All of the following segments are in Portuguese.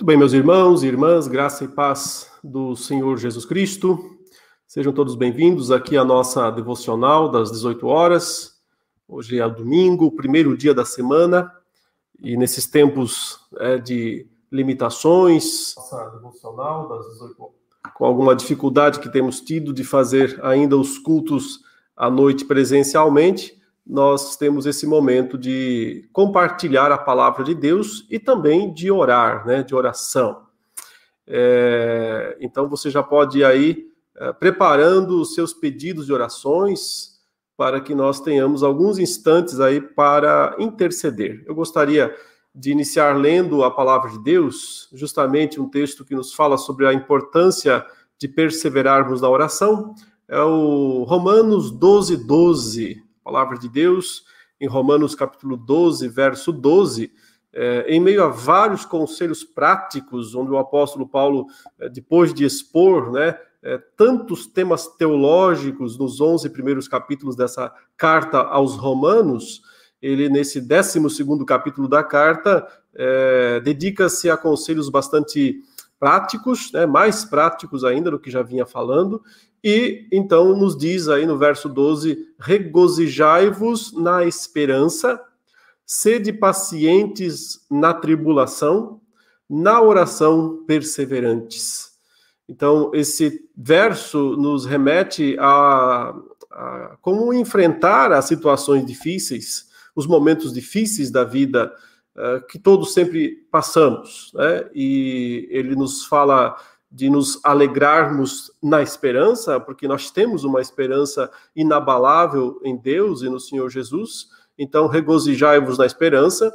Muito bem, meus irmãos e irmãs, graça e paz do Senhor Jesus Cristo. Sejam todos bem-vindos aqui à nossa devocional das 18 horas. Hoje é domingo, primeiro dia da semana, e nesses tempos é, de limitações, nossa devocional das 18 horas, com alguma dificuldade que temos tido de fazer ainda os cultos à noite presencialmente, nós temos esse momento de compartilhar a palavra de Deus e também de orar, né, de oração. É, então você já pode ir aí é, preparando os seus pedidos de orações para que nós tenhamos alguns instantes aí para interceder. Eu gostaria de iniciar lendo a palavra de Deus, justamente um texto que nos fala sobre a importância de perseverarmos na oração. É o Romanos 12, 12 palavra de Deus, em Romanos capítulo 12, verso 12, é, em meio a vários conselhos práticos, onde o apóstolo Paulo, é, depois de expor né, é, tantos temas teológicos nos 11 primeiros capítulos dessa carta aos Romanos, ele, nesse 12 capítulo da carta, dedica-se a conselhos bastante práticos, né, mais práticos ainda do que já vinha falando, e então nos diz aí no verso 12: regozijai-vos na esperança, sede pacientes na tribulação, na oração perseverantes. Então, esse verso nos remete a, a como enfrentar as situações difíceis, os momentos difíceis da vida uh, que todos sempre passamos, né? E ele nos fala de nos alegrarmos na esperança, porque nós temos uma esperança inabalável em Deus e no Senhor Jesus. Então, regozijai-vos na esperança,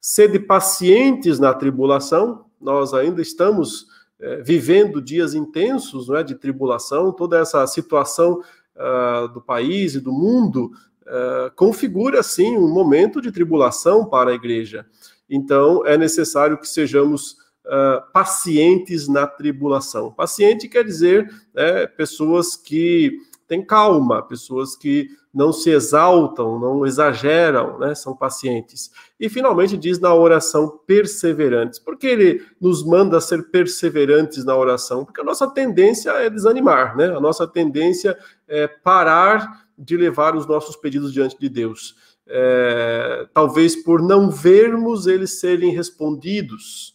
sede pacientes na tribulação. Nós ainda estamos é, vivendo dias intensos não é, de tribulação, toda essa situação uh, do país e do mundo uh, configura, sim, um momento de tribulação para a igreja. Então, é necessário que sejamos uh, pacientes na tribulação. Paciente quer dizer né, pessoas que têm calma, pessoas que não se exaltam, não exageram, né, são pacientes. E finalmente diz na oração perseverantes. Por que ele nos manda ser perseverantes na oração? Porque a nossa tendência é desanimar, né? A nossa tendência é parar de levar os nossos pedidos diante de Deus. É, talvez por não vermos eles serem respondidos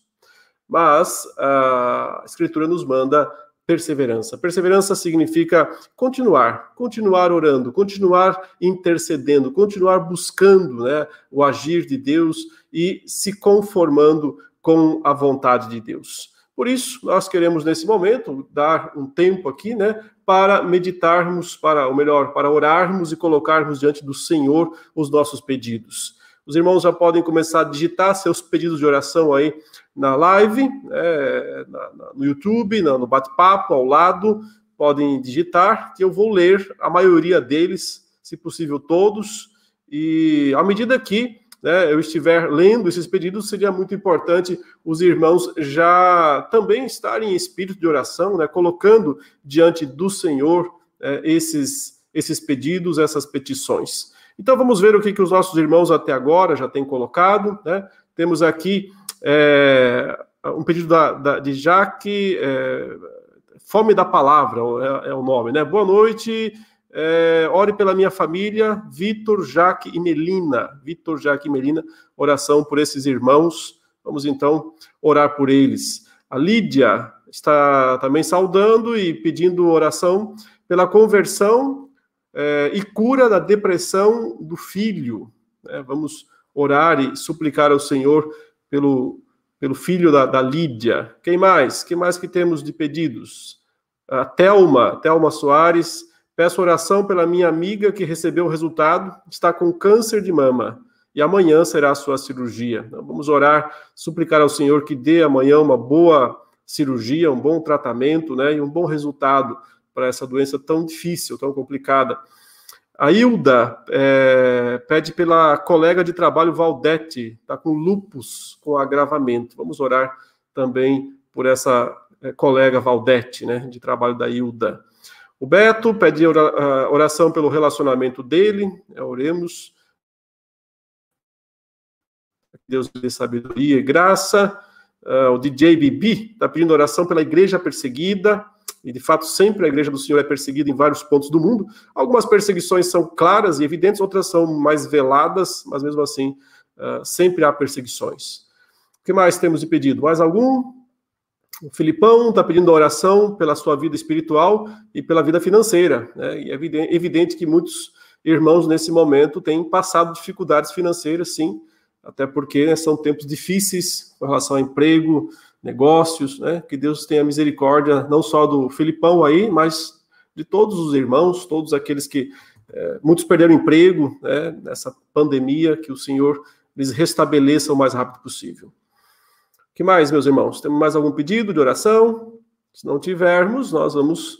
mas a Escritura nos manda perseverança. Perseverança significa continuar, continuar orando, continuar intercedendo, continuar buscando né, o agir de Deus e se conformando com a vontade de Deus. Por isso, nós queremos nesse momento dar um tempo aqui, né, para meditarmos, para, ou melhor, para orarmos e colocarmos diante do Senhor os nossos pedidos. Os irmãos já podem começar a digitar seus pedidos de oração aí na live, é, na, na, no YouTube, no, no bate-papo, ao lado. Podem digitar, que eu vou ler a maioria deles, se possível todos. E à medida que né, eu estiver lendo esses pedidos, seria muito importante os irmãos já também estarem em espírito de oração, né, colocando diante do Senhor é, esses, esses pedidos, essas petições. Então vamos ver o que, que os nossos irmãos até agora já têm colocado. Né? Temos aqui é, um pedido da, da, de Jaque, é, Fome da Palavra é, é, o nome, né? Boa noite, é, ore pela minha família, Vitor, Jaque e Melina. Vitor, Jaque e Melina, oração por esses irmãos. Vamos então orar por eles. A Lídia está também saudando e pedindo oração pela conversão é, e cura da depressão do filho. Né? Vamos orar e suplicar ao Senhor pelo, pelo filho da, da Lídia. Quem mais? Quem mais que temos de pedidos? A Thelma, Thelma Soares. Peço oração pela minha amiga que recebeu o resultado, está com câncer de mama e amanhã será a sua cirurgia. Então, vamos orar, suplicar ao Senhor que dê amanhã uma boa cirurgia, um bom tratamento, né, e um bom resultado para essa doença tão difícil, tão complicada. A Hilda é, pede pela colega de trabalho Valdete, está com lupus, com agravamento. Vamos orar também por essa é, colega Valdete, né, de trabalho da Hilda. O Beto pede oração pelo relacionamento dele, é, oremos. Deus dê sabedoria e graça. Uh, o DJ Bibi está pedindo oração pela igreja perseguida, e de fato sempre a igreja do Senhor é perseguida em vários pontos do mundo. Algumas perseguições são claras e evidentes, outras são mais veladas, mas mesmo assim uh, sempre há perseguições. O que mais temos de pedido? Mais algum? O Filipão está pedindo oração pela sua vida espiritual e pela vida financeira. Né? E é evidente, que muitos irmãos nesse momento têm passado dificuldades financeiras, sim, até porque né, são tempos difíceis com relação a emprego, negócios, né? Que Deus tenha misericórdia não só do Filipão aí, mas de todos os irmãos, todos aqueles que é, muitos perderam emprego né, nessa pandemia, que o Senhor lhes restabeleça o mais rápido possível que mais, meus irmãos? Temos mais algum pedido de oração? Se não tivermos, nós vamos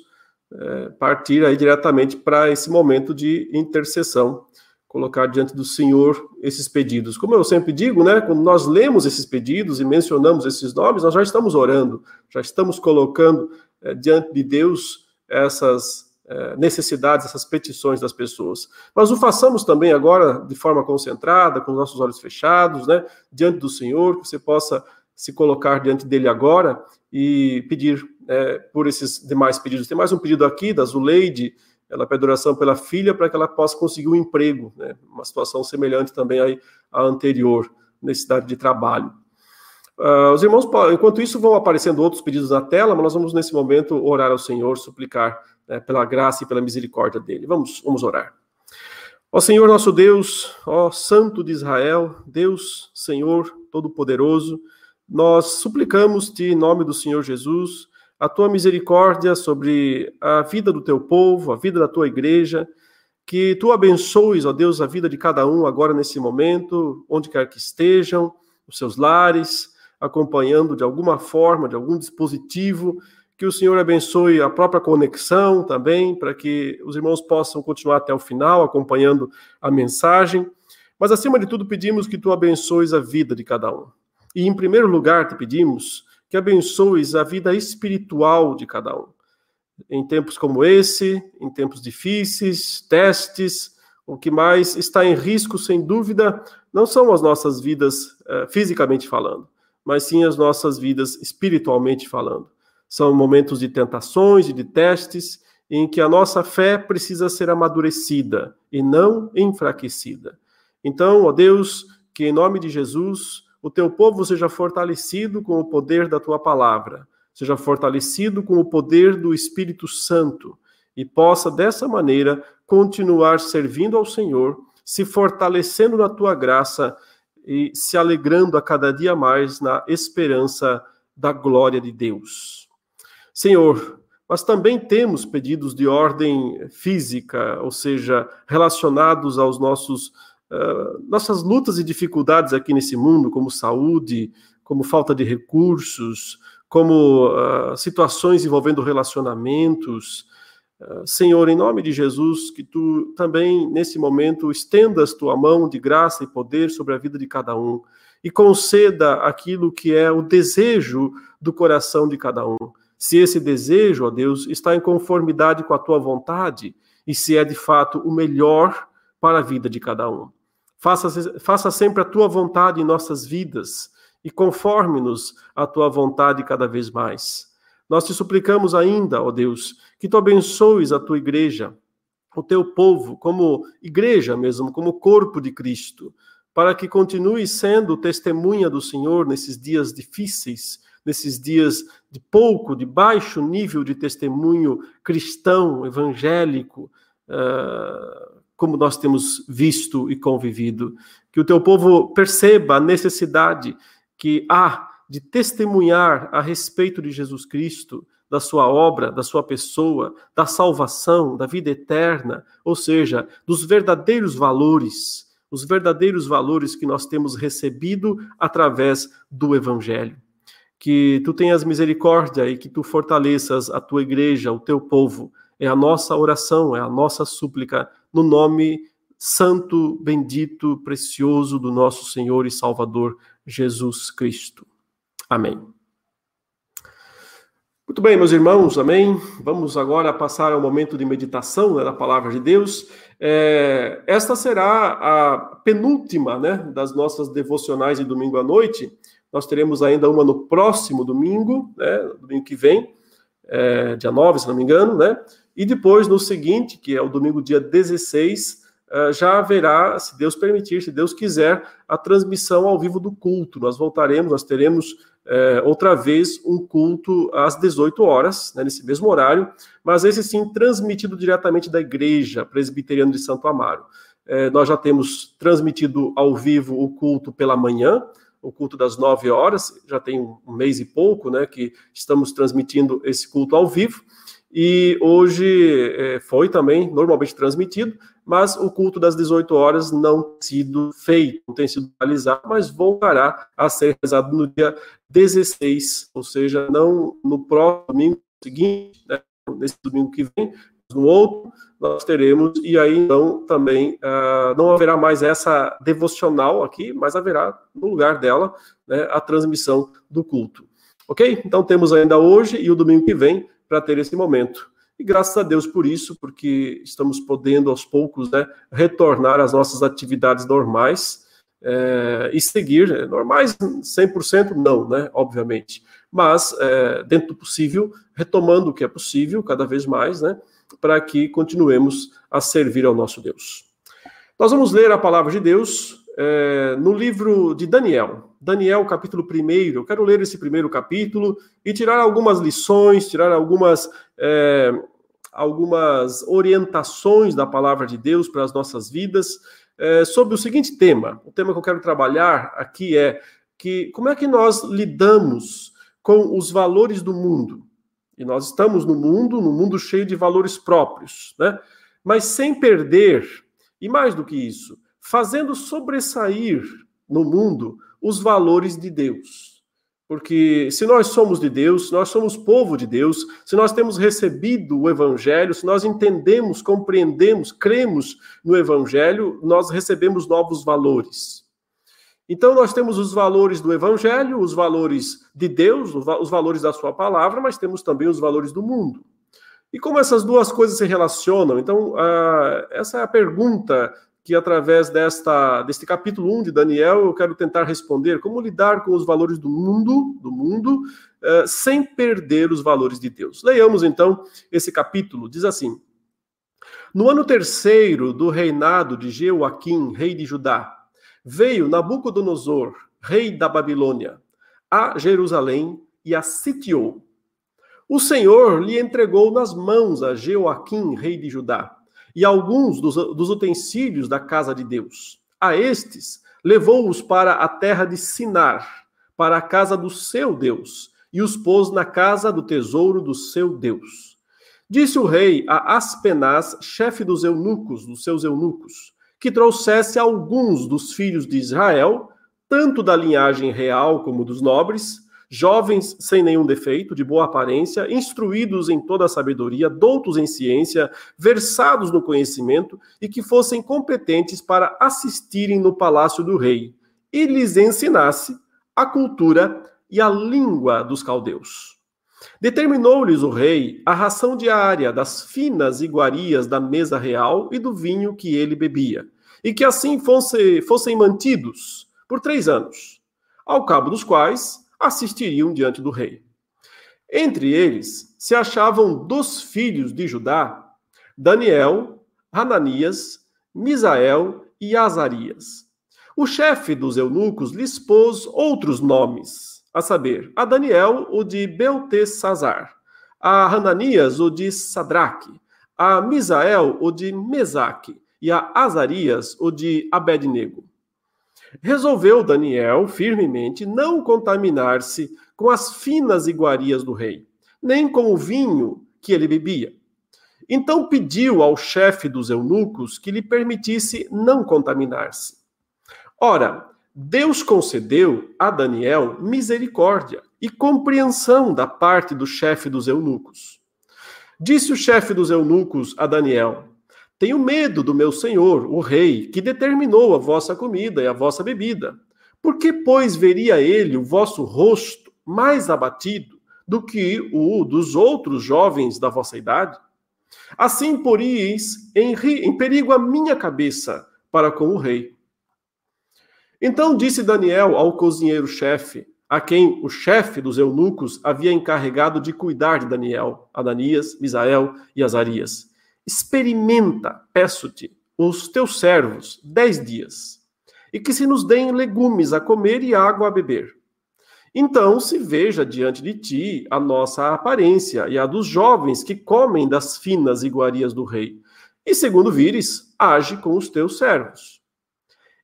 é, partir aí diretamente para esse momento de intercessão, colocar diante do Senhor esses pedidos. Como eu sempre digo, né, quando nós lemos esses pedidos e mencionamos esses nomes, nós já estamos orando, já estamos colocando é, diante de Deus essas é, necessidades, essas petições das pessoas. Mas o façamos também agora de forma concentrada, com os nossos olhos fechados, né, diante do Senhor, que você possa se colocar diante dele agora e pedir é, por esses demais pedidos. Tem mais um pedido aqui da Zuleide, ela pede oração pela filha para que ela possa conseguir um emprego, né? uma situação semelhante também à anterior, necessidade de trabalho. Uh, os irmãos, enquanto isso, vão aparecendo outros pedidos na tela, mas nós vamos nesse momento orar ao Senhor, suplicar né, pela graça e pela misericórdia dele. Vamos, vamos orar. Ó Senhor nosso Deus, ó Santo de Israel, Deus, Senhor Todo-Poderoso, nós suplicamos-te, em nome do Senhor Jesus, a tua misericórdia sobre a vida do teu povo, a vida da tua igreja, que tu abençoes, ó Deus, a vida de cada um agora nesse momento, onde quer que estejam, os seus lares, acompanhando de alguma forma, de algum dispositivo, que o Senhor abençoe a própria conexão também, para que os irmãos possam continuar até o final, acompanhando a mensagem. Mas acima de tudo, pedimos que tu abençoes a vida de cada um. E, em primeiro lugar, te pedimos que abençoes a vida espiritual de cada um. Em tempos como esse, em tempos difíceis, testes, o que mais está em risco, sem dúvida, não são as nossas vidas uh, fisicamente falando, mas sim as nossas vidas espiritualmente falando. São momentos de tentações e de testes em que a nossa fé precisa ser amadurecida e não enfraquecida. Então, ó Deus, que em nome de Jesus o teu povo seja fortalecido com o poder da tua palavra, seja fortalecido com o poder do Espírito Santo e possa dessa maneira continuar servindo ao Senhor, se fortalecendo na tua graça e se alegrando a cada dia mais na esperança da glória de Deus. Senhor, mas também temos pedidos de ordem física, ou seja, relacionados aos nossos uh, nossas lutas e dificuldades aqui nesse mundo, como saúde, como falta de recursos, como uh, situações envolvendo relacionamentos. Uh, Senhor, em nome de Jesus, que tu também, nesse momento, estendas tua mão de graça e poder sobre a vida de cada um e conceda aquilo que é o desejo do coração de cada um. Se esse desejo, ó Deus, está em conformidade com a tua vontade e se é de fato o melhor para a vida de cada um. Faça, faça sempre a tua vontade em nossas vidas e conforme-nos à tua vontade cada vez mais. Nós te suplicamos ainda, ó Deus, que tu abençoes a tua igreja, o teu povo, como igreja mesmo, como corpo de Cristo, para que continue sendo testemunha do Senhor nesses dias difíceis, nesses dias de pouco, de baixo nível de testemunho cristão, evangélico, uh, como nós temos visto e convivido. Que o teu povo perceba a necessidade que há de testemunhar a respeito de Jesus Cristo, da sua obra, da sua pessoa, da salvação, da vida eterna, ou seja, dos verdadeiros valores, os verdadeiros valores que nós temos recebido através do Evangelho. Que tu tenhas misericórdia e que tu fortaleças a tua igreja, o teu povo. É a nossa oração, é a nossa súplica no nome santo, bendito, precioso do nosso Senhor e Salvador Jesus Cristo. Amém. Muito bem, meus irmãos, amém. Vamos agora passar ao momento de meditação né, da palavra de Deus. É, esta será a penúltima né, das nossas devocionais de domingo à noite, Nós teremos ainda uma no próximo domingo, né, domingo que vem, é, dia 9, se não me engano, né? E depois, no seguinte, que é o domingo, dia 16, é, já haverá, se Deus permitir, se Deus quiser, a transmissão ao vivo do culto. Nós voltaremos, nós teremos é, outra vez um culto às 18 horas, né, nesse mesmo horário, mas esse sim transmitido diretamente da igreja presbiteriana de Santo Amaro. É, nós já temos transmitido ao vivo o culto pela manhã, o culto das 9 horas, já tem um mês e pouco, né, que estamos transmitindo esse culto ao vivo. E hoje é, foi também normalmente transmitido, mas o culto das 18 horas não tem sido feito, não tem sido realizado, mas voltará a ser realizado no dia 16, ou seja, não no próximo domingo seguinte, né, nesse domingo que vem, no outro, nós teremos, e aí então também uh, não haverá mais essa devocional aqui, mas haverá no lugar dela né, a transmissão do culto. Ok? Então temos ainda hoje e o domingo que vem para ter esse momento. E graças a Deus por isso, porque estamos podendo aos poucos né, retornar às nossas atividades normais é, e seguir, né, normais 100% não, né, obviamente, mas é, dentro do possível, retomando o que é possível cada vez mais, né, para que continuemos a servir ao nosso Deus. Nós vamos ler a palavra de Deus é, no livro de Daniel. Daniel, capítulo 1. Eu quero ler esse primeiro capítulo e tirar algumas lições, tirar algumas, é, algumas orientações da palavra de Deus para as nossas vidas é, sobre o seguinte tema. O tema que eu quero trabalhar aqui é que como é que nós lidamos com os valores do mundo? E nós estamos no mundo, no mundo cheio de valores próprios, né? Mas sem perder, e mais do que isso, fazendo sobressair no mundo os valores de Deus. Porque se nós somos de Deus, se nós somos povo de Deus, se nós temos recebido o Evangelho, se nós entendemos, compreendemos, cremos no Evangelho, nós recebemos novos valores. Então, nós temos os valores do Evangelho, os valores de Deus, os valores da Sua palavra, mas temos também os valores do mundo. E como essas duas coisas se relacionam? Então, uh, essa é a pergunta que através desta deste capítulo 1 de Daniel eu quero tentar responder como lidar com os valores do mundo, do mundo, uh, sem perder os valores de Deus. Leiamos então esse capítulo, diz assim: No ano terceiro do reinado de Jeoaquim, rei de Judá, veio Nabucodonosor, rei da Babilônia, a Jerusalém e a sitiou. O Senhor lhe entregou nas mãos a Jeoaquim, rei de Judá e alguns dos, dos utensílios da casa de Deus. A estes levou-os para a terra de Sinar, para a casa do seu Deus, e os pôs na casa do tesouro do seu Deus. Disse o rei a Aspenaz, chefe dos eunucos, dos seus eunucos, que trouxesse alguns dos filhos de Israel, tanto da linhagem real como dos nobres, jovens sem nenhum defeito, de boa aparência, instruídos em toda a sabedoria, doutos em ciência, versados no conhecimento e que fossem competentes para assistirem no palácio do rei, e lhes ensinasse a cultura e a língua dos caldeus. Determinou-lhes o rei a ração diária das finas iguarias da mesa real e do vinho que ele bebia, e que assim fosse, fossem mantidos por três anos, ao cabo dos quais assistiriam diante do rei. Entre eles se achavam dos filhos de Judá Daniel, Hananias, Misael e Azarias. O chefe dos eunucos lhes pôs outros nomes, a saber, a Daniel o de Beltesazar, a Hananias o de Sadraque, a Misael o de Mesaque e a Azarias o de Abednego. Resolveu Daniel firmemente não contaminar-se com as finas iguarias do rei, nem com o vinho que ele bebia. Então pediu ao chefe dos eunucos que lhe permitisse não contaminar-se. Ora, Deus concedeu a Daniel misericórdia e compreensão da parte do chefe dos eunucos. Disse o chefe dos eunucos a Daniel: tenho medo do meu senhor, o rei, que determinou a vossa comida e a vossa bebida. Por que, pois, veria ele o vosso rosto mais abatido do que o dos outros jovens da vossa idade? Assim poríeis em, em perigo a minha cabeça para com o rei. Então disse Daniel ao cozinheiro-chefe, a quem o chefe dos eunucos havia encarregado de cuidar de Daniel, Ananias, Misael e Azarias. Experimenta, peço-te, os teus servos dez dias, e que se nos deem legumes a comer e água a beber. Então se veja diante de ti a nossa aparência e a dos jovens que comem das finas iguarias do rei. E segundo vires, age com os teus servos.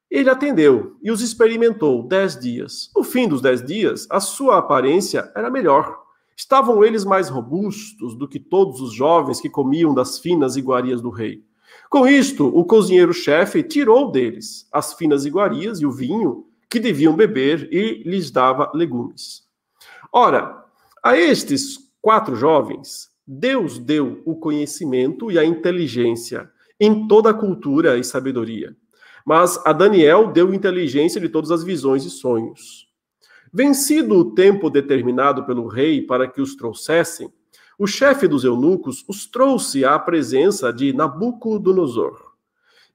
Ele atendeu e os experimentou dez dias. No fim dos dez dias, a sua aparência era melhor. Estavam eles mais robustos do que todos os jovens que comiam das finas iguarias do rei. Com isto, o cozinheiro-chefe tirou deles as finas iguarias e o vinho que deviam beber e lhes dava legumes. Ora, a estes quatro jovens, Deus deu o conhecimento e a inteligência em toda a cultura e sabedoria. Mas a Daniel deu inteligência de todas as visões e sonhos. Vencido o tempo determinado pelo rei para que os trouxessem, o chefe dos eunucos os trouxe à presença de Nabucodonosor.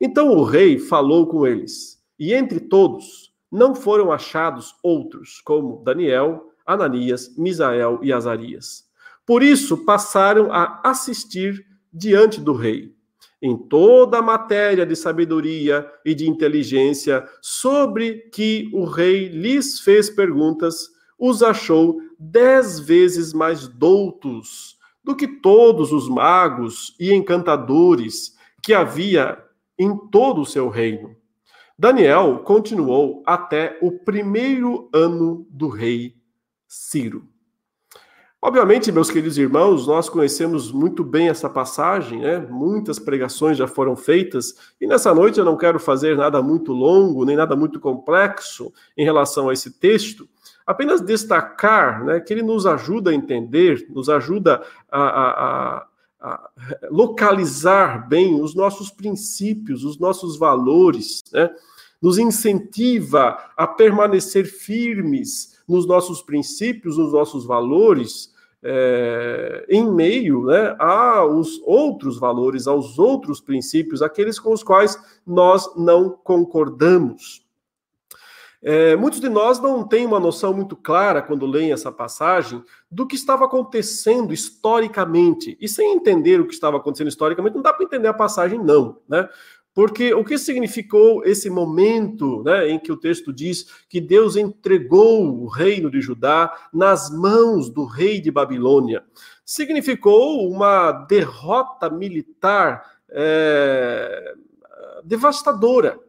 Então o rei falou com eles, e entre todos não foram achados outros, como Daniel, Ananias, Misael e Azarias. Por isso passaram a assistir diante do rei. Em toda a matéria de sabedoria e de inteligência sobre que o rei lhes fez perguntas, os achou dez vezes mais doutos do que todos os magos e encantadores que havia em todo o seu reino. Daniel continuou até o primeiro ano do rei Ciro. Obviamente, meus queridos irmãos, nós conhecemos muito bem essa passagem, né? Muitas pregações já foram feitas, e nessa noite eu não quero fazer nada muito longo, nem nada muito complexo em relação a esse texto, apenas destacar né, que ele nos ajuda a entender, nos ajuda a, a, a localizar bem os nossos princípios, os nossos valores, né? nos incentiva a permanecer firmes nos nossos princípios, nos nossos valores, é, em meio né, aos outros valores, aos outros princípios, aqueles com os quais nós não concordamos. É, muitos de nós não têm uma noção muito clara, quando leem essa passagem, do que estava acontecendo historicamente. E sem entender o que estava acontecendo historicamente, não dá para entender a passagem, não. Né? Porque o que significou esse momento né, em que o texto diz que Deus entregou o reino de Judá nas mãos do rei de Babilônia? Significou uma derrota militar é, devastadora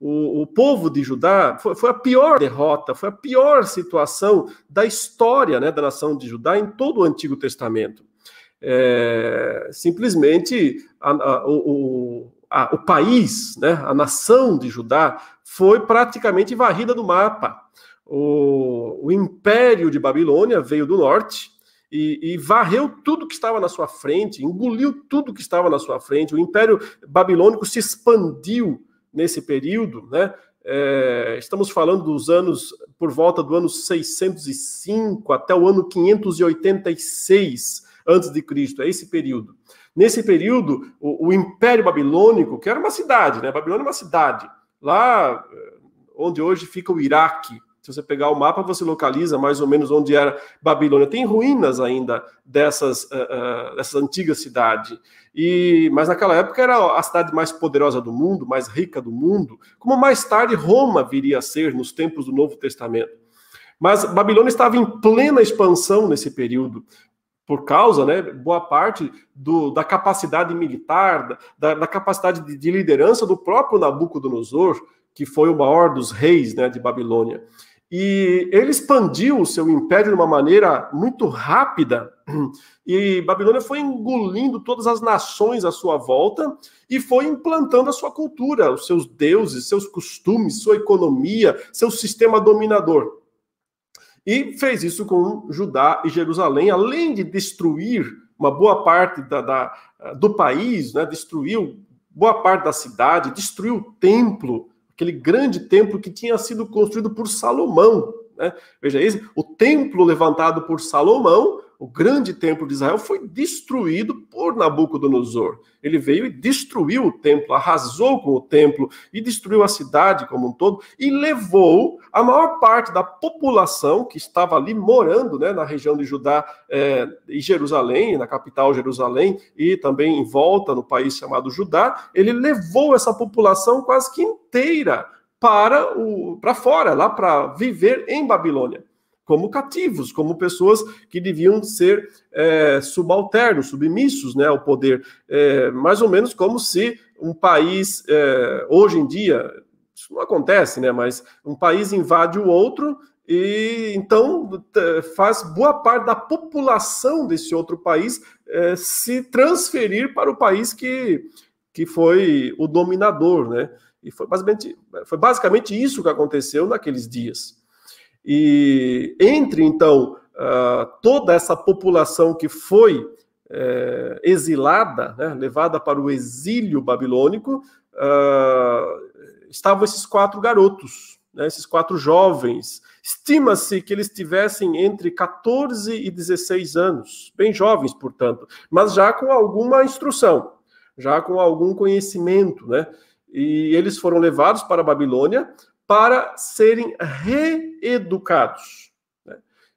o, o povo de Judá foi, foi, a pior derrota, foi a pior situação da história né, da nação de Judá em todo o Antigo Testamento. É, simplesmente a, a, o, a, o país, né, a nação de Judá, foi praticamente varrida do mapa. O, o Império de Babilônia veio do norte, e, e, varreu tudo que estava na sua frente, engoliu tudo que estava na sua frente. O Império Babilônico se expandiu nesse período, né? É, estamos falando dos anos por volta do ano 605 até o ano 586 antes de Cristo, é esse período. Nesse período, o, o, Império Babilônico, que era uma cidade, né? Babilônia é uma cidade, lá eh, onde hoje fica o Iraque, se você pegar o mapa, você localiza mais ou menos onde era Babilônia. Tem ruínas ainda dessas, uh, uh, dessas antigas cidades. E, mas naquela época era a cidade mais poderosa do mundo, mais rica do mundo, como mais tarde Roma viria a ser nos tempos do Novo Testamento. Mas Babilônia estava em plena expansão nesse período, por causa, né, boa parte do, da capacidade militar, da, da capacidade de, de, liderança do próprio Nabucodonosor, que foi o maior dos reis né, de Babilônia. E ele expandiu o seu império de uma maneira muito rápida, e Babilônia foi engolindo todas as nações à sua volta e foi implantando a sua cultura, os seus deuses, seus costumes, sua economia, seu sistema dominador. E fez isso com Judá e Jerusalém, além de destruir uma boa parte da, da, do país, né? destruiu boa parte da cidade, destruiu o templo aquele grande templo que tinha sido construído por Salomão. Né? Veja isso, o templo levantado por Salomão o grande templo de Israel, foi destruído por Nabucodonosor. Ele veio e destruiu o templo, arrasou com o templo e destruiu a cidade como um todo e levou a maior parte da população que estava ali morando né, na região de Judá é, e Jerusalém, na capital Jerusalém e também em volta no país chamado Judá. Ele levou essa população quase que inteira para, o, para fora, lá para viver em Babilônia como cativos, como pessoas que deviam ser é, subalternos, submissos né, ao poder. É, mais ou menos como se um país, é, hoje em dia, isso não acontece, né, mas um país invade o outro e então faz boa parte da população desse outro país é, se transferir para o país que, que foi o dominador, né? E foi basicamente, foi basicamente isso que aconteceu naqueles dias. E entre, então, uh, toda essa população que foi uh, exilada, né, levada para o exílio babilônico, uh, estavam esses quatro garotos, né, esses quatro jovens. Estima-se que eles tivessem entre 14 e 16 anos, bem jovens, portanto, mas já com alguma instrução, já com algum conhecimento, né? E eles foram levados para a Babilônia para serem reeducados. Né?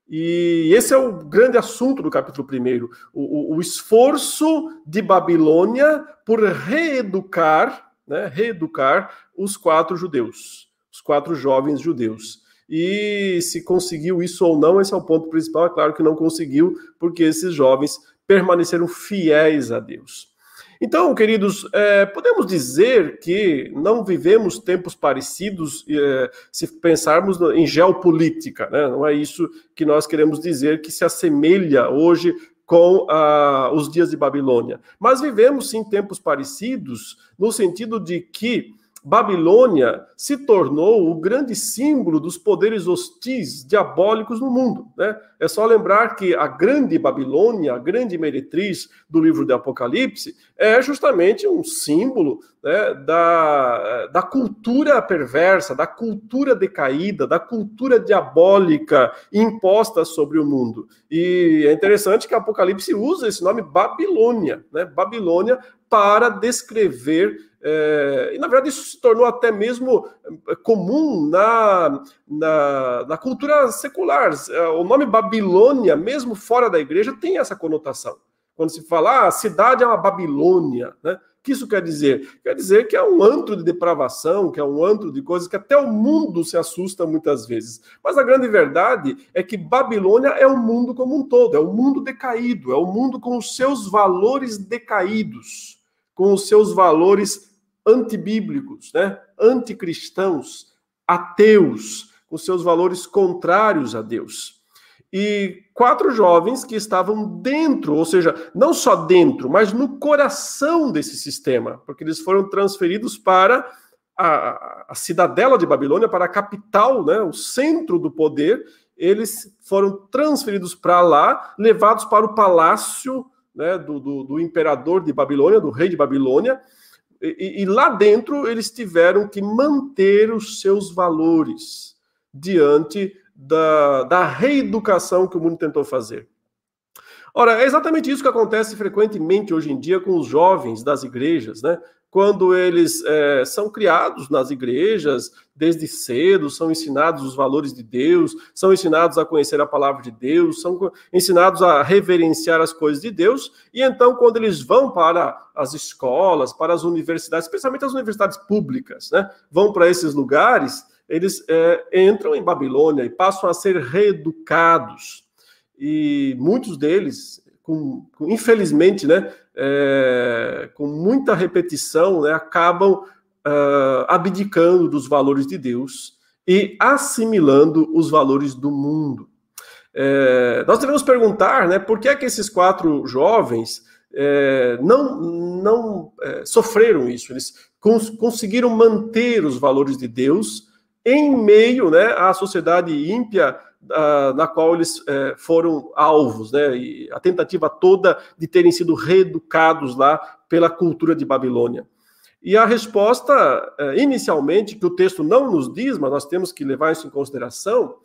E esse é o grande assunto do capítulo 1, o, o, esforço de Babilônia por reeducar, né, reeducar os quatro judeus, os quatro jovens judeus. E se conseguiu isso ou não, esse é o ponto principal. É claro que não conseguiu, porque esses jovens permaneceram fiéis a Deus. Então, queridos, é, podemos dizer que não vivemos tempos parecidos é, se pensarmos em geopolítica, né? não é isso que nós queremos dizer que se assemelha hoje com os dias de Babilônia. Mas vivemos sim tempos parecidos no sentido de que Babilônia se tornou o grande símbolo dos poderes hostis, diabólicos no mundo. Né? É só lembrar que a grande Babilônia, a grande meretriz do livro de Apocalipse, é justamente um símbolo né, da, da cultura perversa, da cultura decaída, da cultura diabólica imposta sobre o mundo. E é interessante que Apocalipse usa esse nome Babilônia, né? Babilônia para descrever é, e, na verdade, isso se tornou até mesmo é, comum na, na, na, cultura secular. É, o nome Babilônia, mesmo fora da igreja, tem essa conotação. Quando se fala, ah, a cidade é uma Babilônia, né? O que isso quer dizer? Quer dizer que é um antro de depravação, que é um antro de coisas que até o mundo se assusta muitas vezes. Mas a grande verdade é que Babilônia é o mundo como um todo, é o mundo decaído, é o mundo com os seus valores decaídos, com os seus valores antibíblicos, né? anticristãos, ateus, com seus valores contrários a Deus. E quatro jovens que estavam dentro, ou seja, não só dentro, mas no coração desse sistema, porque eles foram transferidos para a, a cidadela de Babilônia, para a capital, né, o centro do poder. Eles foram transferidos para lá, levados para o palácio né, do, do, do imperador de Babilônia, do rei de Babilônia, e, e, lá dentro eles tiveram que manter os seus valores diante da, da reeducação que o mundo tentou fazer. Ora, é exatamente isso que acontece frequentemente hoje em dia com os jovens das igrejas, né? quando eles é, são criados nas igrejas desde cedo, são ensinados os valores de Deus, são ensinados a conhecer a palavra de Deus, são ensinados a reverenciar as coisas de Deus, e então, quando eles vão para as escolas, para as universidades, especialmente as universidades públicas, né, vão para esses lugares, eles é, entram em Babilônia e passam a ser reeducados. E muitos deles, com, com, infelizmente, né, é, com muita repetição, né, acabam uh, abdicando dos valores de Deus e assimilando os valores do mundo. É, nós devemos perguntar, né, por que é que esses quatro jovens é, não, não é, sofreram isso? Eles cons conseguiram manter os valores de Deus em meio né, à sociedade ímpia na qual eles é, foram alvos, né? E a tentativa toda de terem sido reeducados lá pela cultura de Babilônia. E a resposta, é, inicialmente, que o texto não nos diz, mas nós temos que levar isso em consideração,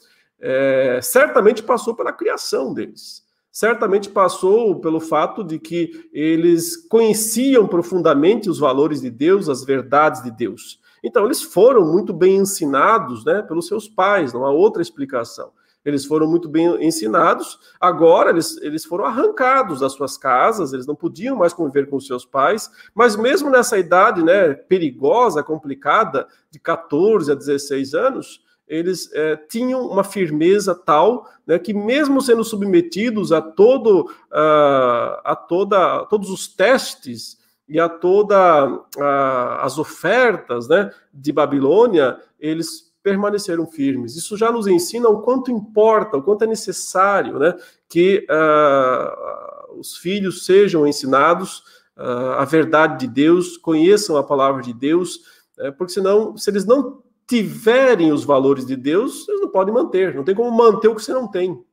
é, certamente passou pela criação deles. certamente passou pelo fato de que eles conheciam profundamente os valores de Deus, as verdades de Deus. Então, eles foram muito bem ensinados né, pelos seus pais, não há outra explicação. Eles foram muito bem ensinados, agora eles, eles foram arrancados das suas casas, eles não podiam mais conviver com seus pais, mas mesmo nessa idade né, perigosa, complicada, de 14 a 16 anos, eles é, tinham uma firmeza tal né, que mesmo sendo submetidos a todo uh, a toda a todos os testes e a toda uh, as ofertas né, de Babilônia eles permaneceram firmes. Isso já nos ensina o quanto importa, o quanto é necessário né, que uh, os filhos sejam ensinados uh, a verdade de Deus, conheçam a palavra de Deus, uh, porque senão, se eles não tiverem os valores de Deus, eles não podem manter, não tem como manter o que você não tem.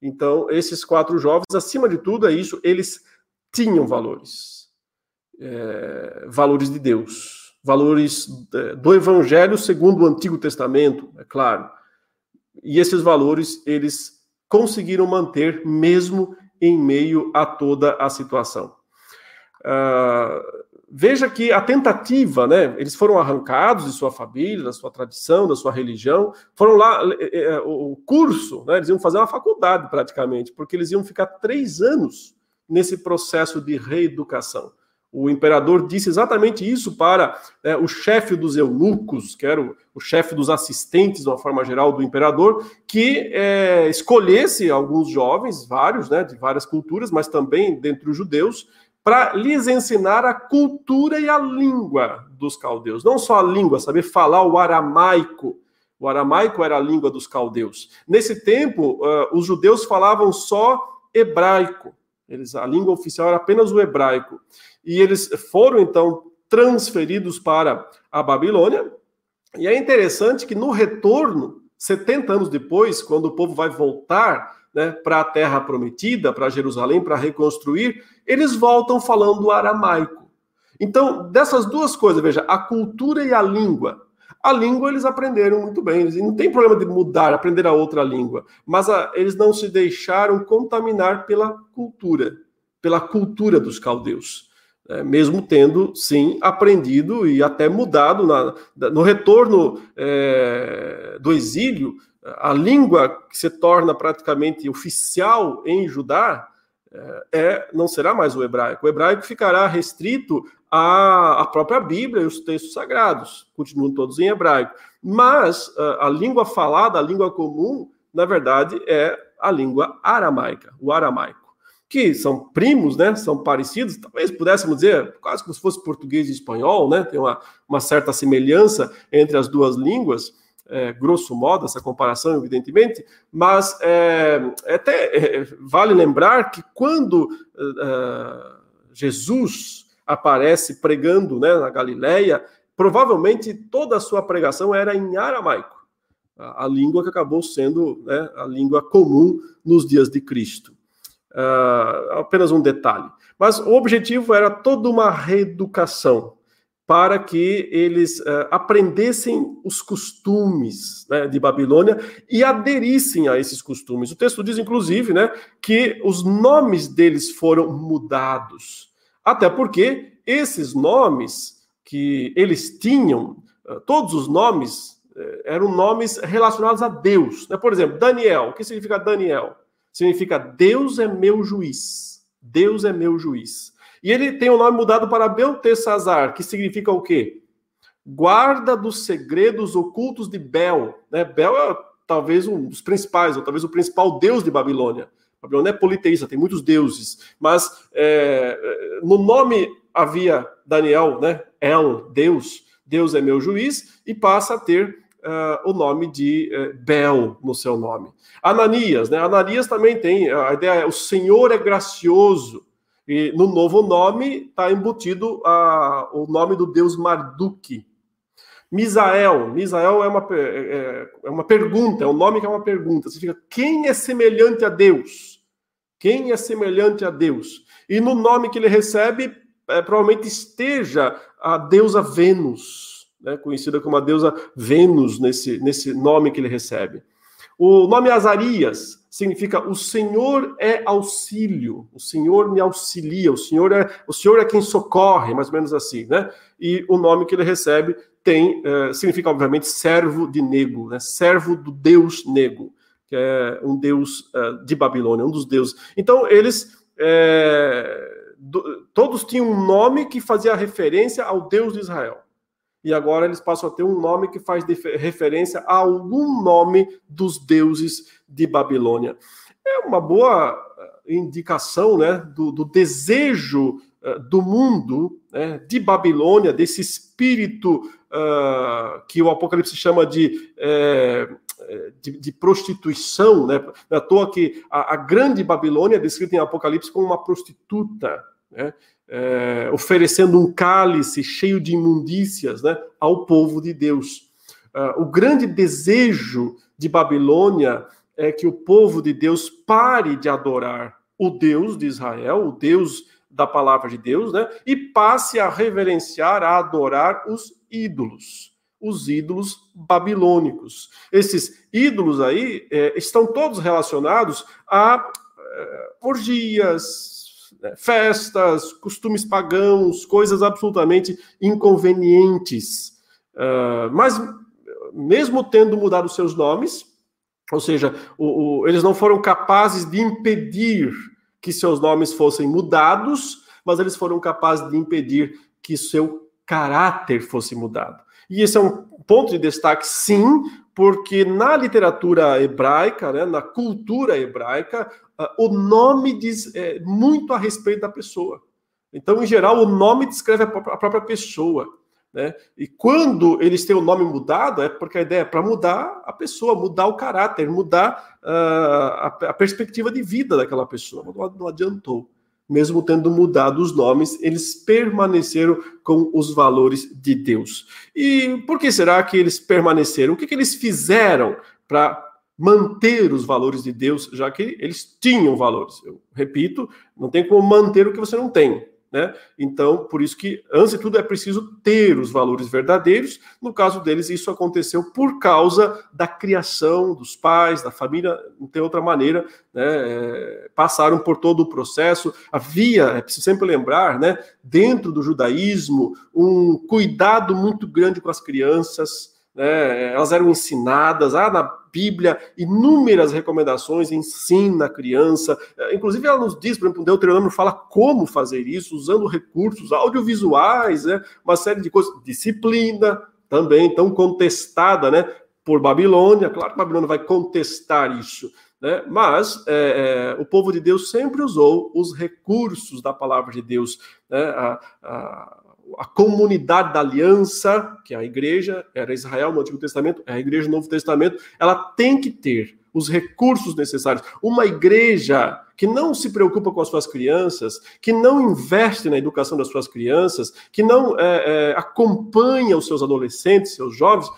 Então, esses quatro jovens, acima de tudo, é isso, eles tinham valores, é, valores de Deus valores é, do Evangelho segundo o Antigo Testamento, é claro. E esses valores eles conseguiram manter mesmo em meio a toda a situação. Uh, veja que a tentativa, né? Eles foram arrancados de sua família, da sua tradição, da sua religião, foram lá é, é, o curso, né? Eles iam fazer uma faculdade praticamente, porque eles iam ficar três anos nesse processo de reeducação. O imperador disse exatamente isso para é, o chefe dos eunucos, que era o, o, chefe dos assistentes, de uma forma geral, do imperador, que é, escolhesse alguns jovens, vários, né, de várias culturas, mas também dentre os judeus, para lhes ensinar a cultura e a língua dos caldeus. Não só a língua, saber falar o aramaico. O aramaico era a língua dos caldeus. Nesse tempo, uh, os judeus falavam só hebraico. Eles, a língua oficial era apenas o hebraico. E eles foram, então, transferidos para a Babilônia. E é interessante que no retorno, 70 anos depois, quando o povo vai voltar né, para a terra prometida, para Jerusalém, para reconstruir, eles voltam falando aramaico. Então, dessas duas coisas, veja, a cultura e a língua. A língua eles aprenderam muito bem, eles não tem problema de mudar, aprender a outra língua, mas a, eles não se deixaram contaminar pela cultura, pela cultura dos caldeus. É, mesmo tendo, sim, aprendido e até mudado na, no retorno é, do exílio, a língua que se torna praticamente oficial em Judá é, é não será mais o hebraico. O hebraico ficará restrito à, à própria Bíblia e os textos sagrados, continuam todos em hebraico. Mas a, a língua falada, a língua comum, na verdade, é a língua aramaica, o aramaico que são primos, né? São parecidos, talvez pudéssemos dizer, quase como se fosse português e espanhol, né? Tem uma, uma certa semelhança entre as duas línguas é, grosso modo, essa comparação, evidentemente, mas é, é até é, vale lembrar que quando é, Jesus aparece pregando né, na Galileia, provavelmente toda a sua pregação era em aramaico, a, a língua que acabou sendo né, a língua comum nos dias de Cristo. Uh, apenas um detalhe. Mas o objetivo era toda uma reeducação para que eles uh, aprendessem os costumes né, de Babilônia e aderissem a esses costumes. O texto diz, inclusive, né, que os nomes deles foram mudados. Até porque esses nomes que eles tinham, uh, todos os nomes uh, eram nomes relacionados a Deus. Né? Por exemplo, Daniel. O que significa Daniel? Significa Deus é meu juiz. Deus é meu juiz. E ele tem o nome mudado para Beltesazar, que significa o quê? Guarda dos segredos ocultos de Bel. Né? Bel é talvez um dos principais, ou talvez o principal deus de Babilônia. Babilônia é politeísta, tem muitos deuses, mas é, no nome havia Daniel, né? El, Deus, Deus é meu juiz, e passa a ter uh, o nome de uh, Bel no seu nome. Ananias, né? Ananias também tem, a ideia é o Senhor é gracioso. E no novo nome está embutido a, o nome do deus Marduk. Misael. Misael é uma, é, é, uma pergunta, é um nome que é uma pergunta. Significa quem é semelhante a Deus? Quem é semelhante a Deus? E no nome que ele recebe, é, provavelmente esteja a deusa Vênus, né, conhecida como a deusa Vênus nesse, nesse nome que ele recebe. O nome Azarias significa o Senhor é auxílio, o Senhor me auxilia, o Senhor é o Senhor é quem socorre, mais ou menos assim, né? E o nome que ele recebe tem uh, significa obviamente servo de Nego, né? Servo do Deus Nego, que é um deus uh, de Babilônia, um dos deuses. Então eles é, do, todos tinham um nome que fazia referência ao Deus de Israel e agora eles passam a ter um nome que faz referência a algum nome dos deuses de Babilônia. É uma boa eh, indicação né, do, do desejo uh, do mundo né, de Babilônia, desse espírito uh, que o Apocalipse chama de, é, de, de, prostituição. Né? Não é à toa que a, a grande Babilônia é descrita em Apocalipse como uma prostituta. Né? É, oferecendo um cálice cheio de imundícias né, ao povo de Deus. Uh, o grande desejo de Babilônia é que o povo de Deus pare de adorar o Deus de Israel, o Deus da palavra de Deus, né, e passe a reverenciar, a adorar os ídolos, os ídolos babilônicos. Esses ídolos aí é, estão todos relacionados a é, orgias, festas, costumes pagãos, coisas absolutamente inconvenientes. Uh, mas, mesmo tendo mudado seus nomes, ou seja, o, o, eles não foram capazes de impedir que seus nomes fossem mudados, mas eles foram capazes de impedir que seu caráter fosse mudado. E esse é um ponto de destaque, sim, porque na literatura hebraica, né, na cultura hebraica, o nome diz é, muito a respeito da pessoa. Então, em geral, o nome descreve a própria, a própria pessoa. Né? E quando eles têm o nome mudado, é porque a ideia é para mudar a pessoa, mudar o caráter, mudar uh, a, a, perspectiva de vida daquela pessoa. Não, não adiantou mesmo tendo mudado os nomes, eles permaneceram com os valores de Deus. E por que será que eles permaneceram? O que, que eles fizeram para manter os valores de Deus, já que eles tinham valores? Eu repito, não tem como manter o que você não tem. Né? Então, por isso que, antes de tudo, é preciso ter os valores verdadeiros. No caso deles, isso aconteceu por causa da criação dos pais, da família, não tem outra maneira, né? É, passaram por todo o processo. Havia, é preciso sempre lembrar, né? dentro do judaísmo, um cuidado muito grande com as crianças né, elas eram ensinadas, há na Bíblia inúmeras recomendações, ensina a criança, é, inclusive ela nos diz, por exemplo, o Deuteronômio fala como fazer isso, usando recursos audiovisuais, né, uma série de coisas, disciplina também, tão contestada né, por Babilônia, claro que Babilônia vai contestar isso, né? Mas é, é, o povo de Deus sempre usou os recursos da palavra de Deus. Né? A, a comunidade da aliança, que é a igreja, era Israel no Antigo Testamento, é a igreja no Novo Testamento, ela tem que ter os recursos necessários. Uma igreja que não se preocupa com as suas crianças, que não investe na educação das suas crianças, que não é, é, acompanha os seus adolescentes, seus jovens,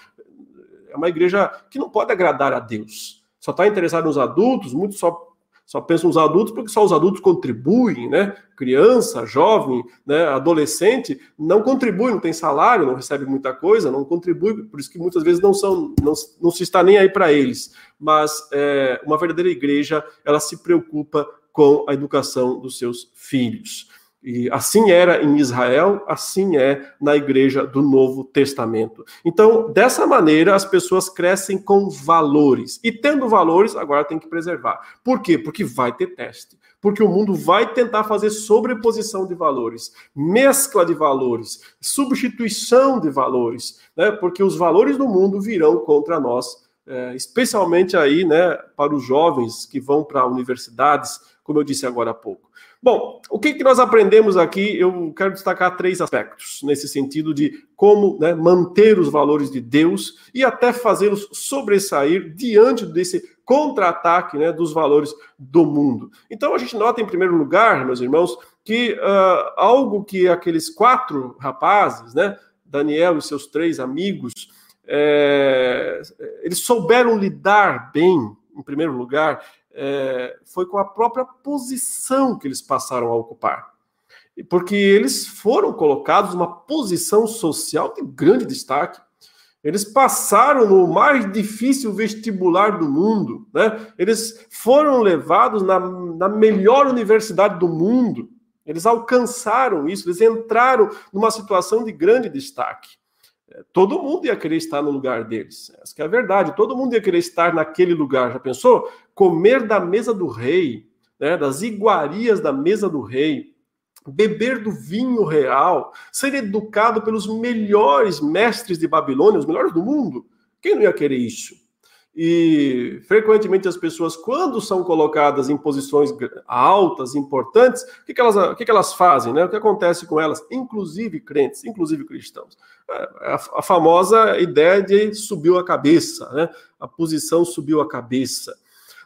é uma igreja que não pode agradar a Deus. Só está interessada nos adultos, muitos só só pensam nos adultos porque só os adultos contribuem, né? Criança, jovem, né, adolescente não contribui, não tem salário, não recebe muita coisa, não contribui, por isso que muitas vezes não são, não, não se está nem aí para eles. Mas é, uma verdadeira igreja, ela se preocupa com a educação dos seus filhos. E assim era em Israel, assim é na igreja do Novo Testamento. Então, dessa maneira, as pessoas crescem com valores. E tendo valores, agora tem que preservar. Por quê? Porque vai ter teste. Porque o mundo vai tentar fazer sobreposição de valores, mescla de valores, substituição de valores, né? Porque os valores do mundo virão contra nós, é, especialmente aí, né, para os jovens que vão para universidades, como eu disse agora há pouco. Bom, o que, que nós aprendemos aqui? Eu quero destacar três aspectos nesse sentido de como né, manter os valores de Deus e até fazê-los sobressair diante desse contra-ataque né, dos valores do mundo. Então a gente nota, em primeiro lugar, meus irmãos, que uh, algo que aqueles quatro rapazes, né, Daniel e seus três amigos, é, eles souberam lidar bem, em primeiro lugar, é, foi com a própria posição que eles passaram a ocupar. Porque eles foram colocados numa posição social de grande destaque. Eles passaram no mais difícil vestibular do mundo, né? Eles foram levados na, na melhor universidade do mundo. Eles alcançaram isso, eles entraram numa situação de grande destaque. Todo mundo ia querer estar no lugar deles. Essa é a verdade. Todo mundo ia querer estar naquele lugar. Já pensou? Comer da mesa do rei, né? das iguarias da mesa do rei beber do vinho real, ser educado pelos melhores mestres de Babilônia, os melhores do mundo. Quem não ia querer isso? E frequentemente as pessoas, quando são colocadas em posições altas, importantes, o que, que, elas, o que, que elas fazem? Né? O que acontece com elas? Inclusive crentes, inclusive cristãos. É, a, a famosa ideia de subiu a cabeça, né? a posição subiu a cabeça.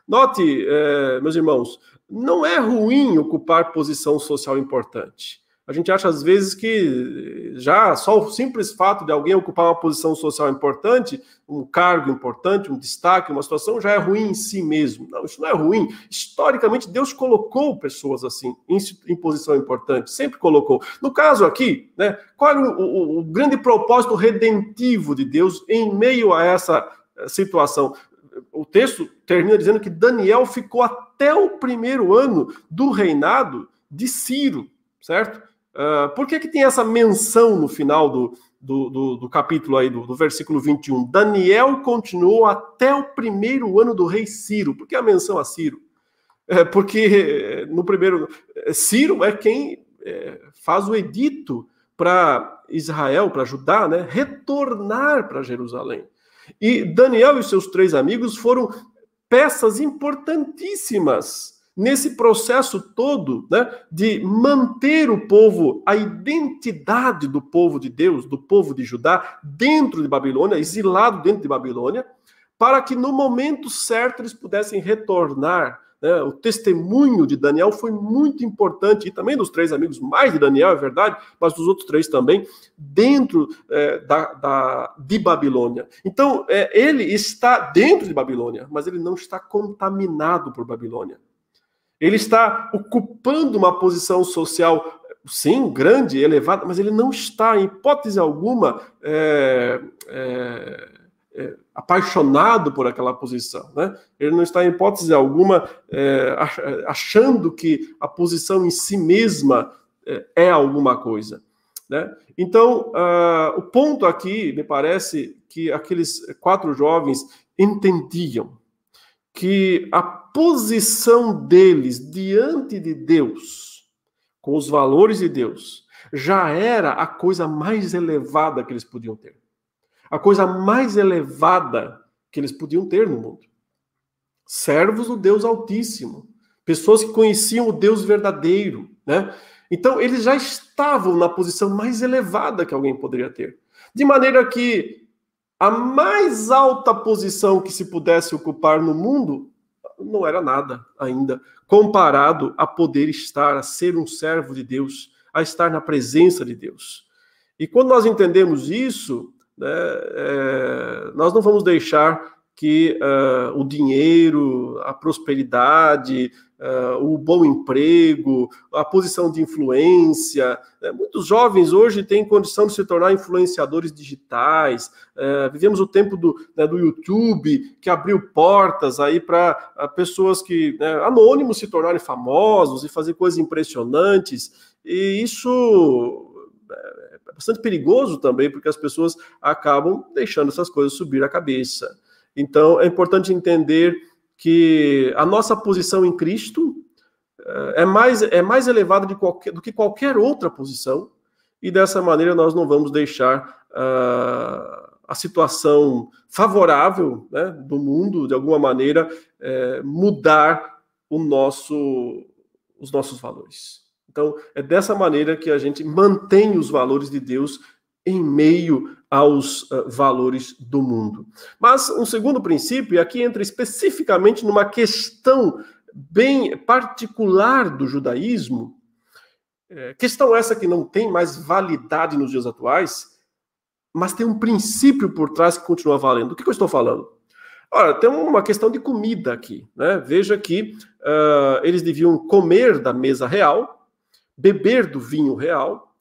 Note, é, meus irmãos, não é ruim ocupar posição social importante. A gente acha às vezes que já só o simples fato de alguém ocupar uma posição social importante, um cargo importante, um destaque, uma situação, já é ruim em si mesmo. Não, isso não é ruim. Historicamente, Deus colocou pessoas assim, em, em posição importante, sempre colocou. No caso aqui, né, qual é o, o, o grande propósito redentivo de Deus em meio a essa eh, situação? o texto termina dizendo que Daniel ficou até o primeiro ano do reinado de Ciro, certo? Uh, por que, que tem essa menção no final do, do, do, do capítulo aí, do, do, versículo 21? Daniel continuou até o primeiro ano do rei Ciro. Por que a menção a Ciro? É porque no primeiro. Ciro é quem é, faz o edito para Israel, para Judá, né, retornar para Jerusalém. E Daniel e seus três amigos foram peças importantíssimas nesse processo todo né, de manter o povo, a identidade do povo de Deus, do povo de Judá, dentro de Babilônia, exilado dentro de Babilônia, para que no momento certo eles pudessem retornar né? O testemunho de Daniel foi muito importante, e também dos três amigos, mais de Daniel, é verdade, mas dos outros três também, dentro é, da, da, de Babilônia. Então, é, ele está dentro de Babilônia, mas ele não está contaminado por Babilônia. Ele está ocupando uma posição social sim, grande, elevada, mas ele não está, em hipótese alguma, é, é, é, apaixonado por aquela posição. Né? Ele não está, em hipótese alguma, é, achando que a posição em si mesma é, é alguma coisa. Né? Então, uh, o ponto aqui, me parece que aqueles quatro jovens entendiam que a posição deles diante de Deus, com os valores de Deus, já era a coisa mais elevada que eles podiam ter a coisa mais elevada que eles podiam ter no mundo. Servos do Deus Altíssimo, pessoas que conheciam o Deus verdadeiro, né? Então, eles já estavam na posição mais elevada que alguém poderia ter. De maneira que a mais alta posição que se pudesse ocupar no mundo não era nada ainda, comparado a poder estar, a ser um servo de Deus, a estar na presença de Deus. E quando nós entendemos isso, né, é, nós não vamos deixar que uh, o dinheiro, a prosperidade, uh, o bom emprego, a posição de influência. Né? Muitos jovens hoje têm condição de se tornar influenciadores digitais. Uh, vivemos o tempo do, né, do YouTube, que abriu portas aí para pessoas que, né, anônimos, se tornarem famosos e fazer coisas impressionantes. E isso bastante perigoso também, porque as pessoas acabam deixando essas coisas subir a cabeça. Então, é importante entender que a nossa posição em Cristo eh, é mais, é mais elevada de qualquer, do que qualquer outra posição, e dessa maneira nós não vamos deixar uh, a situação favorável né, do mundo, de alguma maneira, é, mudar o nosso, os nossos valores. Então, é dessa maneira que a gente mantém os valores de Deus em meio aos uh, valores do mundo. Mas um segundo princípio, e aqui entra especificamente numa questão bem particular do judaísmo, é, questão essa que não tem mais validade nos dias atuais, mas tem um princípio por trás que continua valendo. Do que, eu estou falando? Ora, tem uma questão de comida aqui. Né? Veja que uh, eles deviam comer da mesa real, beber do vinho real,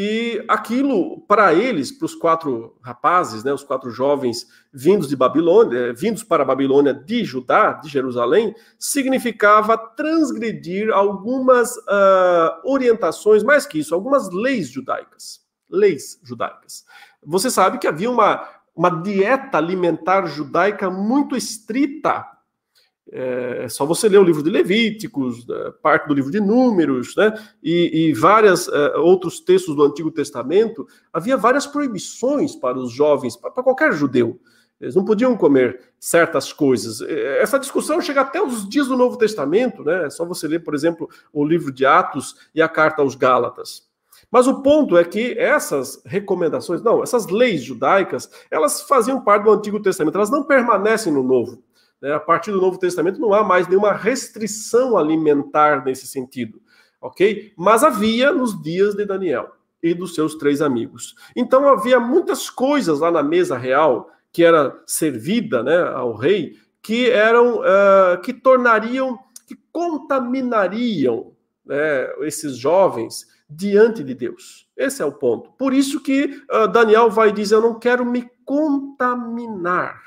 E aquilo, para eles, para os quatro rapazes, né, os quatro jovens vindos de Babilônia, vindos para a Babilônia de Judá, de Jerusalém, significava transgredir algumas uh, orientações, mais que isso, algumas leis judaicas. Leis judaicas. Você sabe que havia uma, uma dieta alimentar judaica muito estrita é, é só você ler o livro de Levíticos, né, parte do livro de Números, né, e, e vários é, outros textos do Antigo Testamento. Havia várias proibições para os jovens, para, para qualquer judeu. Eles não podiam comer certas coisas. É, essa discussão chega até os dias do Novo Testamento, né? É só você ler, por exemplo, o livro de Atos e a carta aos Gálatas. Mas o ponto é que essas recomendações, não, essas leis judaicas, elas faziam parte do Antigo Testamento, elas não permanecem no Novo. Né? A partir do Novo Testamento não há mais nenhuma restrição alimentar nesse sentido, ok? Mas havia nos dias de Daniel e dos seus três amigos. Então havia muitas coisas lá na mesa real que era servida né, ao rei que eram uh, que tornariam que contaminariam né, esses jovens diante de Deus. Esse é o ponto. Por isso que uh, Daniel vai dizer: Eu não quero me contaminar.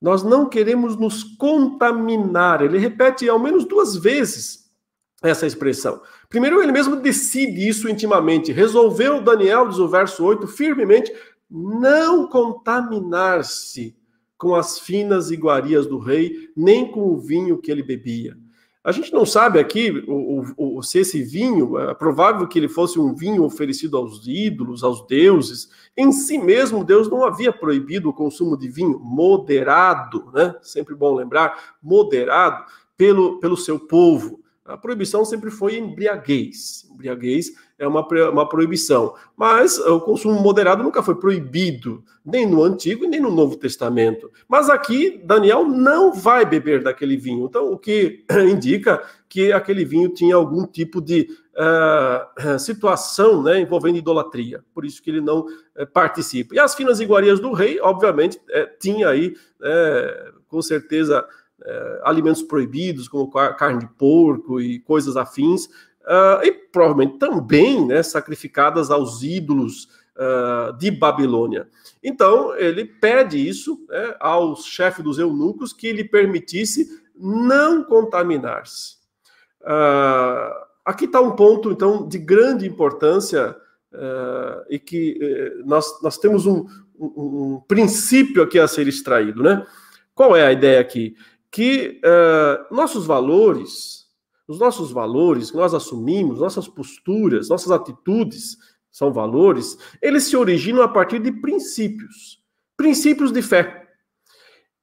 Nós não queremos nos contaminar. Ele repete ao menos duas vezes essa expressão. Primeiro, ele mesmo decide isso intimamente. Resolveu Daniel, diz o verso 8, firmemente, não contaminar-se com as finas iguarias do rei, nem com o vinho que ele bebia. A gente não sabe aqui o, o, o, se esse vinho, é provável que ele fosse um vinho oferecido aos ídolos, aos deuses. Em si mesmo, Deus não havia proibido o consumo de vinho moderado, né? Sempre bom lembrar, moderado pelo, pelo seu povo. A proibição sempre foi embriaguez. Embriaguez é uma, uma proibição. Mas o consumo moderado nunca foi proibido, nem no Antigo e nem no Novo Testamento. Mas aqui, Daniel não vai beber daquele vinho. Então, o que indica que aquele vinho tinha algum tipo de uh, situação né, envolvendo idolatria. Por isso que ele não uh, participa. E as finas iguarias do rei, obviamente, uh, tinha aí, com certeza, alimentos proibidos, como carne de porco e coisas afins, uh, e provavelmente também né, sacrificadas aos ídolos uh, de Babilônia. Então, ele pede isso né, ao chefe dos eunucos que lhe permitisse não contaminar-se. Uh, aqui está um ponto, então, de grande importância e que uh, nós, nós temos um, um, um, princípio aqui a ser extraído, né? Qual é a ideia aqui? Que uh, nossos valores, os nossos valores que nós assumimos, nossas posturas, nossas atitudes são valores, eles se originam a partir de princípios, princípios de fé.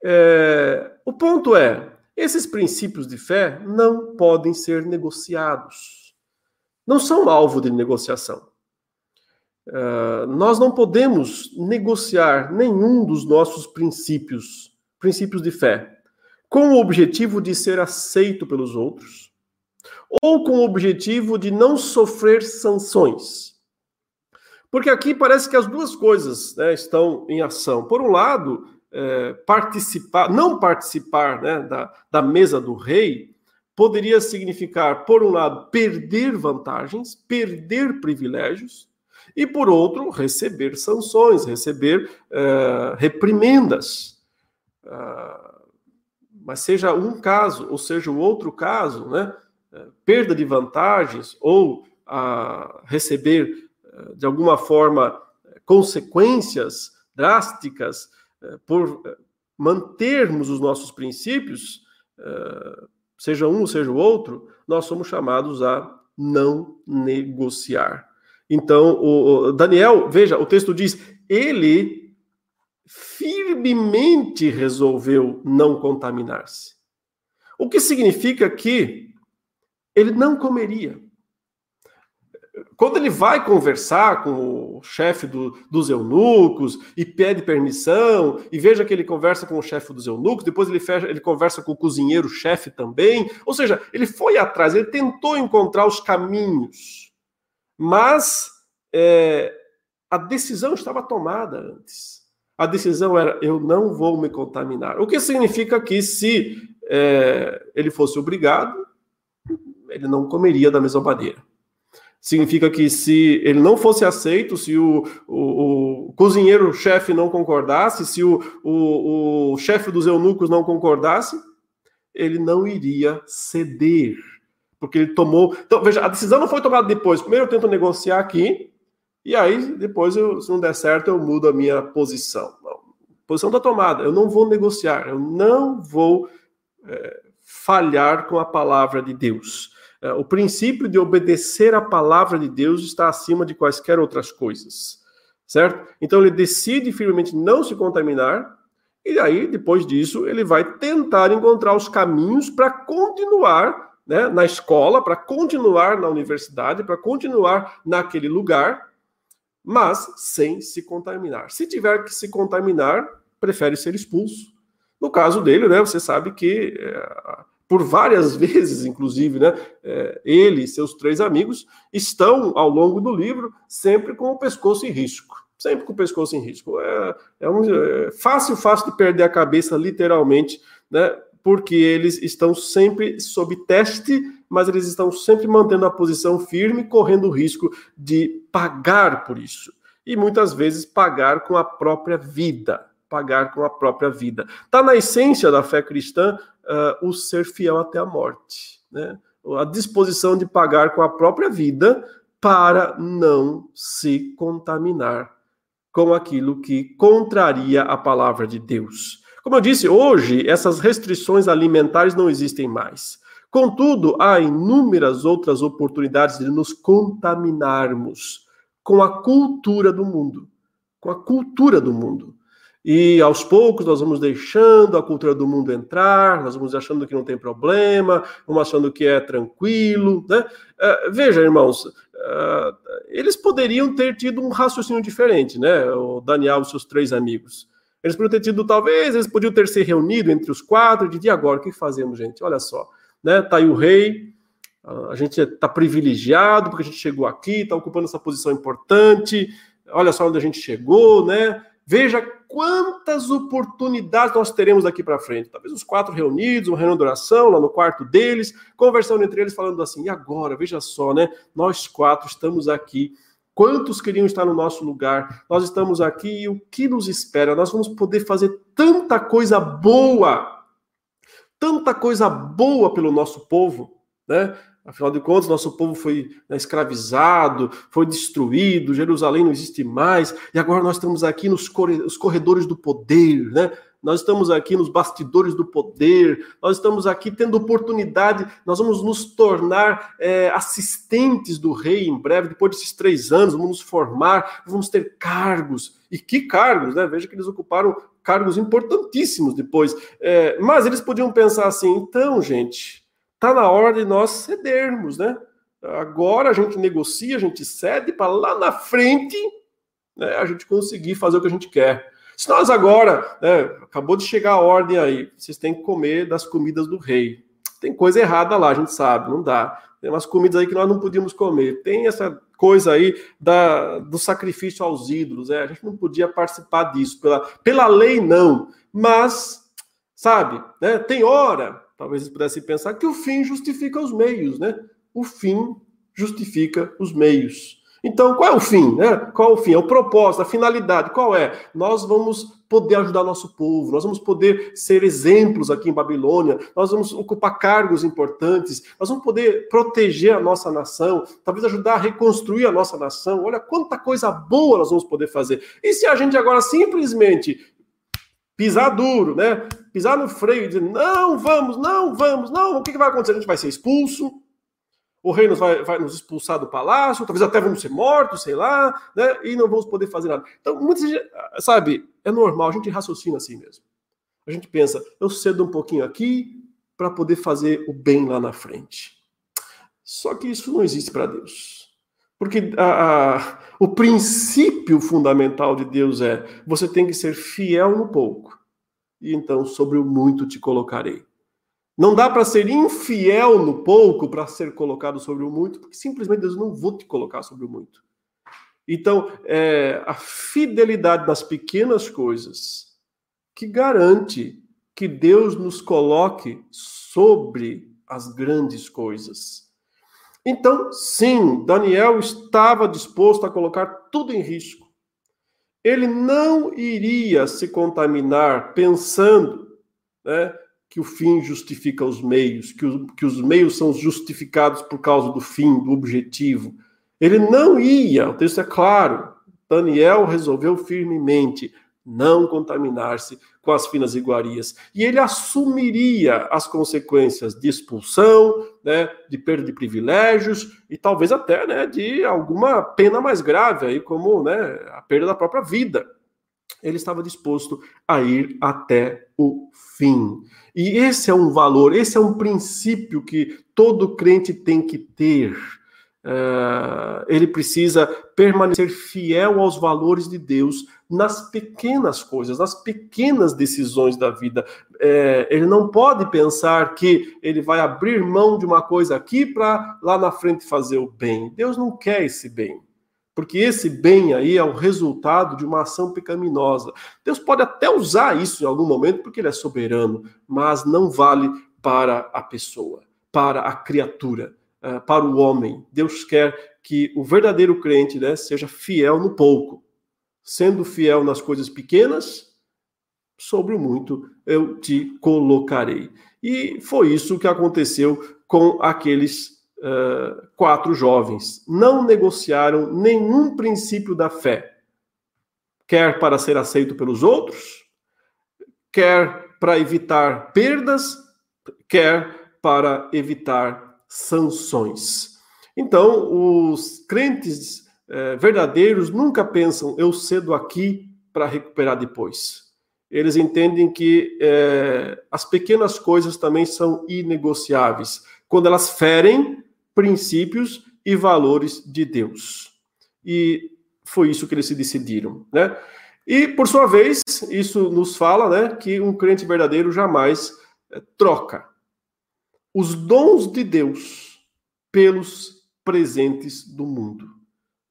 É, o ponto é, esses princípios de fé não podem ser negociados, não são alvo de negociação. Uh, nós não podemos negociar nenhum dos nossos princípios, princípios de fé, com o objetivo de ser aceito pelos outros, ou com o objetivo de não sofrer sanções. Porque aqui parece que as duas coisas né, estão em ação. Por um lado, é, participar, não participar né, da, da mesa do rei poderia significar, por um lado, perder vantagens, perder privilégios, e por outro, receber sanções, receber é, reprimendas. Ah, mas seja um caso, ou seja o outro caso, né? Perda de vantagens ou a receber, eh, de alguma forma, consequências drásticas eh, por eh, mantermos os nossos princípios, seja um, seja o outro, nós somos chamados a não negociar. Então, o Daniel, veja, o texto diz, ele firmemente resolveu não contaminar-se. O que significa que ele não comeria. Quando ele vai conversar com o chefe do, dos eunucos e pede permissão, e veja que ele conversa com o chefe dos eunucos, depois ele, fecha, ele conversa com o cozinheiro-chefe também. Ou seja, ele foi atrás, ele tentou encontrar os caminhos, mas é, a decisão estava tomada antes. A decisão era: eu não vou me contaminar. O que significa que, se é, ele fosse obrigado, ele não comeria da mesma maneira. Significa que se ele não fosse aceito, se o, o, o cozinheiro-chefe não concordasse, se o, o, o chefe dos eunucos não concordasse, ele não iria ceder. Porque ele tomou. Então, veja, a decisão não foi tomada depois. Primeiro eu tento negociar aqui, e aí depois, eu, se não der certo, eu mudo a minha posição. Não, a posição está tomada. Eu não vou negociar, eu não vou é, falhar com a palavra de Deus. É, o princípio de obedecer à palavra de Deus está acima de quaisquer outras coisas, certo? Então ele decide firmemente não se contaminar, e aí, depois disso, ele vai tentar encontrar os caminhos para continuar né, na escola, para continuar na universidade, para continuar naquele lugar, mas sem se contaminar. Se tiver que se contaminar, prefere ser expulso. No caso dele, né, você sabe que é, por várias vezes, inclusive, né, é, ele e seus três amigos estão, ao longo do livro, sempre com o pescoço em risco. Sempre com o pescoço em risco. É, é, um, é fácil, fácil de perder a cabeça, literalmente, né, porque eles estão sempre sob teste, mas eles estão sempre mantendo a posição firme, correndo o risco de pagar por isso. E muitas vezes pagar com a própria vida. Pagar com a própria vida. Está na essência da fé cristã uh, o ser fiel até a morte, né? a disposição de pagar com a própria vida para não se contaminar com aquilo que contraria a palavra de Deus. Como eu disse, hoje essas restrições alimentares não existem mais. Contudo, há inúmeras outras oportunidades de nos contaminarmos com a cultura do mundo. Com a cultura do mundo. E aos poucos nós vamos deixando a cultura do mundo entrar, nós vamos achando que não tem problema, vamos achando que é tranquilo. Né? Uh, veja, irmãos, uh, eles poderiam ter tido um raciocínio diferente, né? O Daniel e seus três amigos. Eles poderiam ter tido, talvez, eles podiam ter se reunido entre os quatro e de agora, o que fazemos, gente? Olha só, né? Tá aí o rei, a gente está privilegiado porque a gente chegou aqui, está ocupando essa posição importante, olha só onde a gente chegou, né? Veja quantas oportunidades nós teremos daqui para frente. Talvez os quatro reunidos, uma reunião de oração lá no quarto deles, conversando entre eles, falando assim: e agora? Veja só, né? Nós quatro estamos aqui. Quantos queriam estar no nosso lugar? Nós estamos aqui e o que nos espera? Nós vamos poder fazer tanta coisa boa, tanta coisa boa pelo nosso povo, né? Afinal de contas, nosso povo foi né, escravizado, foi destruído, Jerusalém não existe mais, e agora nós estamos aqui nos corredores do poder, né? Nós estamos aqui nos bastidores do poder, nós estamos aqui tendo oportunidade, nós vamos nos tornar é, assistentes do rei em breve, depois desses três anos, vamos nos formar, vamos ter cargos. E que cargos, né? Veja que eles ocuparam cargos importantíssimos depois. É, mas eles podiam pensar assim: então, gente, Está na hora de nós cedermos, né? Agora a gente negocia, a gente cede para lá na frente né, a gente conseguir fazer o que a gente quer. Se nós agora, né, acabou de chegar a ordem aí, vocês têm que comer das comidas do rei. Tem coisa errada lá, a gente sabe, não dá. Tem umas comidas aí que nós não podíamos comer. Tem essa coisa aí da, do sacrifício aos ídolos. É, a gente não podia participar disso. Pela, pela lei, não. Mas, sabe, né, tem hora talvez eles pudessem pensar que o fim justifica os meios, né? O fim justifica os meios. Então, qual é o fim? Né? Qual é o fim? É o propósito, a finalidade. Qual é? Nós vamos poder ajudar nosso povo, nós vamos poder ser exemplos aqui em Babilônia, nós vamos ocupar cargos importantes, nós vamos poder proteger a nossa nação, talvez ajudar a reconstruir a nossa nação. Olha quanta coisa boa nós vamos poder fazer. E se a gente agora simplesmente pisar duro, né? Pisar no freio e dizer, não, vamos, não, vamos, não, o que, que vai acontecer? A gente vai ser expulso, o rei nos vai, vai, nos expulsar do palácio, talvez até vamos ser mortos, sei lá, né? E não vamos poder fazer nada. Então, muitas sabe, é normal, a gente raciocina assim mesmo. A gente pensa, eu cedo um pouquinho aqui para poder fazer o bem lá na frente. Só que isso não existe para Deus. Porque a, a, o princípio fundamental de Deus é: você tem que ser fiel no pouco, e então sobre o muito te colocarei. Não dá para ser infiel no pouco para ser colocado sobre o muito, porque simplesmente Deus não vou te colocar sobre o muito. Então, é a fidelidade nas pequenas coisas que garante que Deus nos coloque sobre as grandes coisas. Então, sim, Daniel estava disposto a colocar tudo em risco. Ele não iria se contaminar pensando né, que o fim justifica os meios, que, o, que os meios são justificados por causa do fim, do objetivo. Ele não ia, o texto é claro, Daniel resolveu firmemente não contaminar-se com as finas iguarias. E ele assumiria as consequências de expulsão, né, de perda de privilégios e talvez até né, de alguma pena mais grave, aí, como né, a perda da própria vida. Ele estava disposto a ir até o fim. E esse é um valor, esse é um princípio que todo crente tem que ter Uh, ele precisa permanecer fiel aos valores de Deus nas pequenas coisas, nas pequenas decisões da vida. É, ele não pode pensar que ele vai abrir mão de uma coisa aqui para lá na frente fazer o bem. Deus não quer esse bem. Porque esse bem aí é o resultado de uma ação pecaminosa. Deus pode até usar isso em algum momento, porque ele é soberano, mas não vale para a pessoa, para a criatura. Ah, para o homem. Deus quer que o verdadeiro crente né, seja fiel no pouco. Sendo fiel nas coisas pequenas, sobre o muito eu te colocarei. E foi isso que aconteceu com aqueles uh, quatro jovens. Não negociaram nenhum princípio da fé, quer para ser aceito pelos outros, quer para evitar perdas, quer para evitar sanções. Então, os crentes é, verdadeiros nunca pensam, eu cedo aqui para recuperar depois. Eles entendem que é, as pequenas coisas também são inegociáveis, quando elas ferem princípios e valores de Deus. E foi isso que eles se decidiram, né? E, por sua vez, isso nos fala né, que um crente verdadeiro jamais é, troca os dons de Deus pelos presentes do mundo.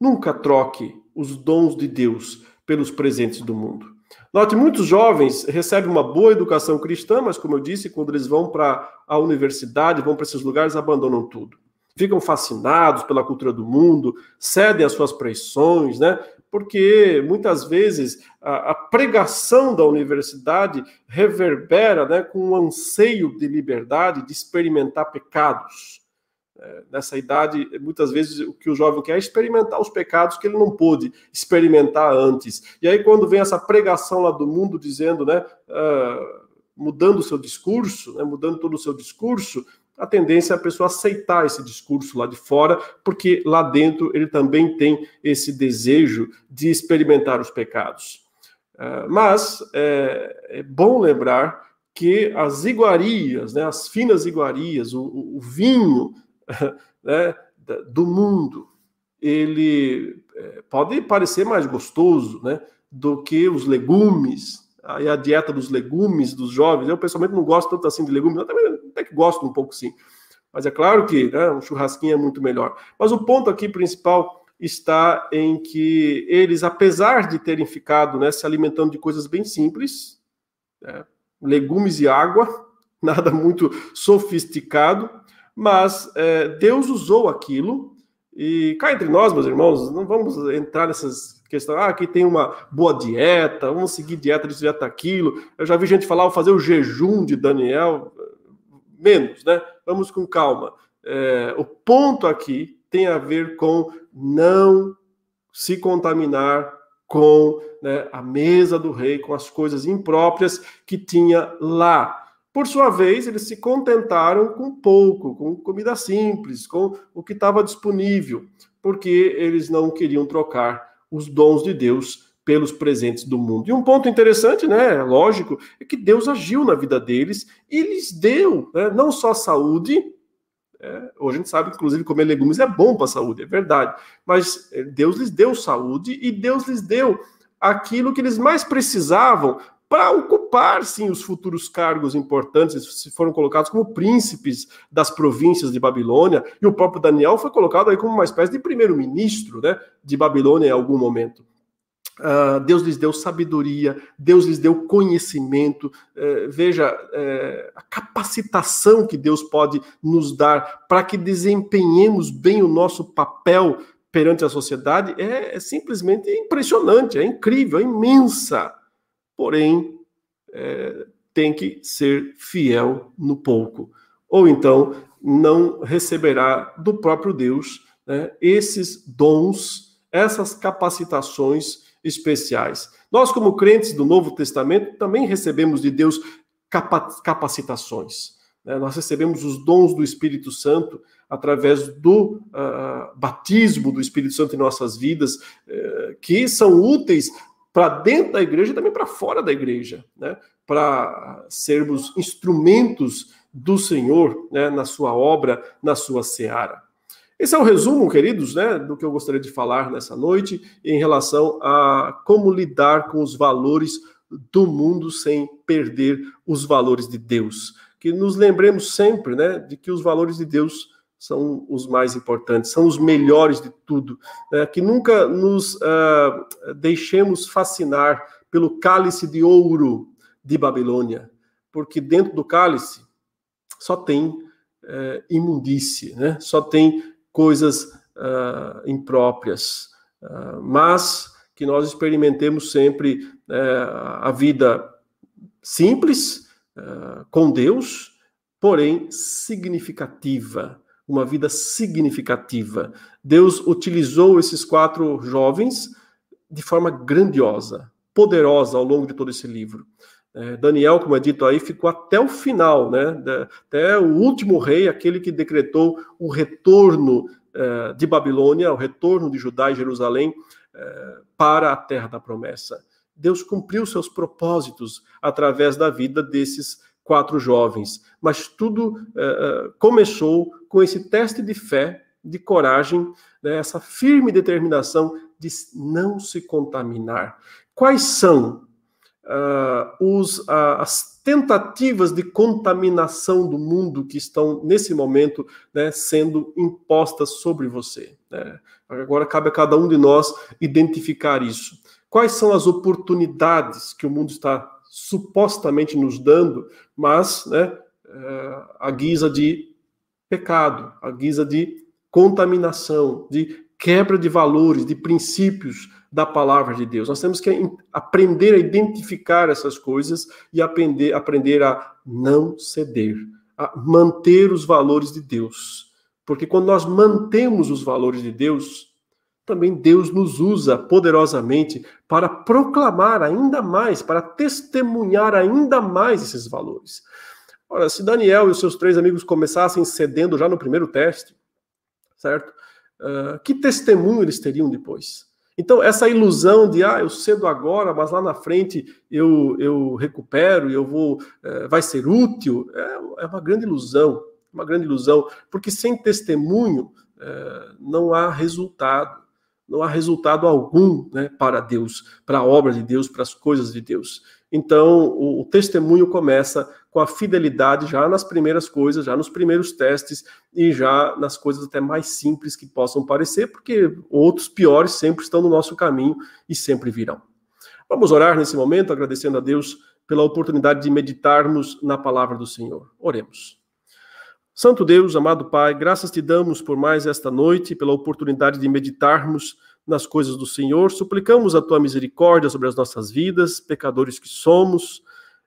Nunca troque os dons de Deus pelos presentes do mundo. Note, muitos jovens recebem uma boa educação cristã, mas, como eu disse, quando eles vão para a universidade, vão para esses lugares, abandonam tudo. Ficam fascinados pela cultura do mundo, cedem às suas pressões, né? porque muitas vezes a, a, pregação da universidade reverbera né, com um anseio de liberdade, de experimentar pecados. É, nessa idade, muitas vezes o que o jovem quer é experimentar os pecados que ele não pôde experimentar antes. E aí, quando vem essa pregação lá do mundo dizendo, né, uh, mudando o seu discurso, né, mudando todo o seu discurso, a tendência é a pessoa aceitar esse discurso lá de fora, porque lá dentro ele também tem esse desejo de experimentar os pecados. Uh, mas é, é, bom lembrar que as iguarias, né, as finas iguarias, o, o vinho né, do mundo, ele é, pode parecer mais gostoso né, do que os legumes, aí a dieta dos legumes dos jovens. Eu pessoalmente não gosto tanto assim de legumes, eu também até que gosto um pouco sim. Mas é claro que né, um churrasquinho é muito melhor. Mas o ponto aqui principal está em que eles, apesar de terem ficado né, se alimentando de coisas bem simples, né, legumes e água, nada muito sofisticado, mas é, Deus usou aquilo. E cá entre nós, meus irmãos, não vamos entrar nessas questões. Ah, aqui tem uma boa dieta, vamos seguir dieta dieta aquilo. Eu já vi gente falar, vou fazer o jejum de Daniel menos, né? Vamos com calma. É, o ponto aqui tem a ver com não se contaminar com né, a mesa do rei, com as coisas impróprias que tinha lá. Por sua vez, eles se contentaram com pouco, com comida simples, com o que estava disponível, porque eles não queriam trocar os dons de Deus pelos presentes do mundo. E um ponto interessante, né, lógico, é que Deus agiu na vida deles e lhes deu né, não só saúde, é, hoje a gente sabe inclusive, comer legumes é bom para a saúde, é verdade, mas é, Deus lhes deu saúde e Deus lhes deu aquilo que eles mais precisavam para ocupar, sim, os futuros cargos importantes, se foram colocados como príncipes das províncias de Babilônia, e o próprio Daniel foi colocado aí como uma espécie de primeiro-ministro né, de Babilônia em algum momento. Uh, Deus lhes deu sabedoria, Deus lhes deu conhecimento. Uh, veja uh, a capacitação que Deus pode nos dar para que desempenhemos bem o nosso papel perante a sociedade é, é simplesmente impressionante, é incrível, é imensa. Porém, é, tem que ser fiel no pouco, ou então não receberá do próprio Deus né, esses dons, essas capacitações especiais. Nós, como crentes do Novo Testamento, também recebemos de Deus capacitações. Né? Nós recebemos os dons do Espírito Santo através do uh, batismo do Espírito Santo em nossas vidas, uh, que são úteis para dentro da igreja e também para fora da igreja, né? para sermos instrumentos do Senhor né? na sua obra, na sua seara. Esse é o resumo, queridos, né, do que eu gostaria de falar nessa noite em relação a como lidar com os valores do mundo sem perder os valores de Deus. Que nos lembremos sempre, né, de que os valores de Deus são os mais importantes, são os melhores de tudo. Né, que nunca nos uh, deixemos fascinar pelo cálice de ouro de Babilônia, porque dentro do cálice só tem uh, imundície, né, só tem coisas uh, impróprias, uh, mas que nós experimentemos sempre uh, a vida simples com Deus, porém significativa, uma vida significativa. Deus utilizou esses quatro jovens de forma grandiosa, poderosa ao longo de todo esse livro. É, Daniel, como é dito aí, ficou até o final, né? Até o último rei, aquele que decretou o retorno é, de Babilônia, o retorno de Judá e Jerusalém é, para a terra da promessa. Deus cumpriu seus propósitos através da vida desses quatro jovens, mas tudo começou com esse teste de fé, de coragem, né? essa firme determinação de não se contaminar. Quais são uh, os, uh, as tentativas de contaminação do mundo que estão, nesse momento, né, sendo impostas sobre você. Né? Agora cabe a cada um de nós identificar isso. Quais são as oportunidades que o mundo está supostamente nos dando, mas né, uh, a guisa de pecado, a guisa de contaminação, de quebra de valores, de princípios, da palavra de Deus. Nós temos que aprender a identificar essas coisas e aprender, aprender a não ceder, a manter os valores de Deus. Porque quando nós mantemos os valores de Deus, também Deus nos usa poderosamente para proclamar ainda mais, para testemunhar ainda mais esses valores. Ora, se Daniel e os seus três amigos começassem cedendo já no primeiro teste, certo? Uh, que testemunho eles teriam depois? Então, essa ilusão de, ah, eu cedo agora, mas lá na frente eu, eu recupero, eu vou, é, vai ser útil, é, é, uma grande ilusão, uma grande ilusão, porque sem testemunho é, não há resultado, não há resultado algum né, para Deus, para a obra de Deus, para as coisas de Deus. Então, o, o, testemunho começa com a fidelidade já nas primeiras coisas, já nos primeiros testes e já nas coisas até mais simples que possam parecer, porque outros piores sempre estão no nosso caminho e sempre virão. Vamos orar nesse momento, agradecendo a Deus pela oportunidade de meditarmos na palavra do Senhor. Oremos. Santo Deus, amado Pai, graças te damos por mais esta noite, pela oportunidade de meditarmos nas coisas do Senhor. Suplicamos a tua misericórdia sobre as nossas vidas, pecadores que somos,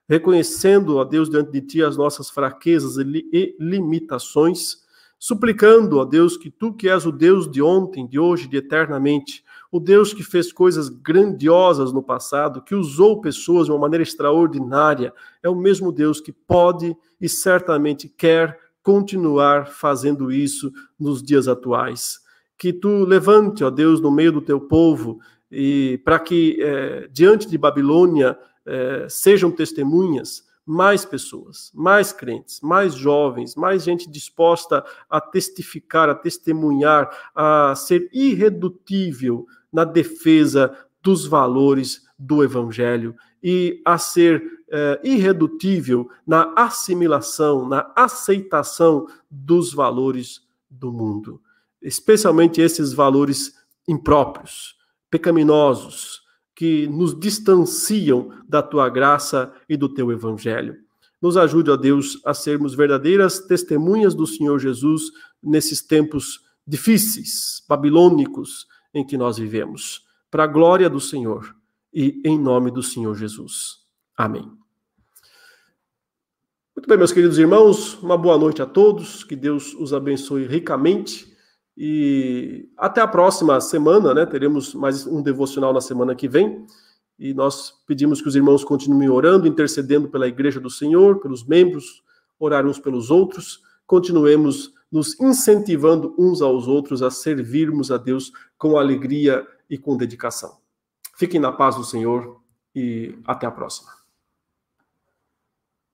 reconhecendo, ó Deus, diante de ti as nossas fraquezas e limitações, suplicando, ó Deus, que tu que és o Deus de ontem, de hoje, de eternamente, o Deus que fez coisas grandiosas no passado, que usou pessoas de uma maneira extraordinária, é o mesmo Deus que pode e certamente quer continuar fazendo isso nos dias atuais. Que tu levante, ó Deus, no meio do teu povo, e para que é, diante de Babilônia é, sejam testemunhas mais pessoas, mais crentes, mais jovens, mais gente disposta a testificar, a testemunhar, a ser irredutível na defesa dos valores do Evangelho e a ser é, irredutível na assimilação, na aceitação dos valores do mundo. Especialmente esses valores impróprios, pecaminosos, que nos distanciam da tua graça e do teu evangelho. Nos ajude, ó Deus, a sermos verdadeiras testemunhas do Senhor Jesus nesses tempos difíceis, babilônicos, em que nós vivemos. Para a glória do Senhor e em nome do Senhor Jesus. Amém. Muito bem, meus queridos irmãos, uma boa noite a todos, que Deus os abençoe ricamente e até a próxima semana, né? Teremos mais um devocional na semana que vem. E nós pedimos que os irmãos continuem orando, intercedendo pela igreja do Senhor, pelos membros, orar uns pelos outros. Continuemos nos incentivando uns aos outros a servirmos a Deus com alegria e com dedicação. Fiquem na paz do Senhor e até a próxima.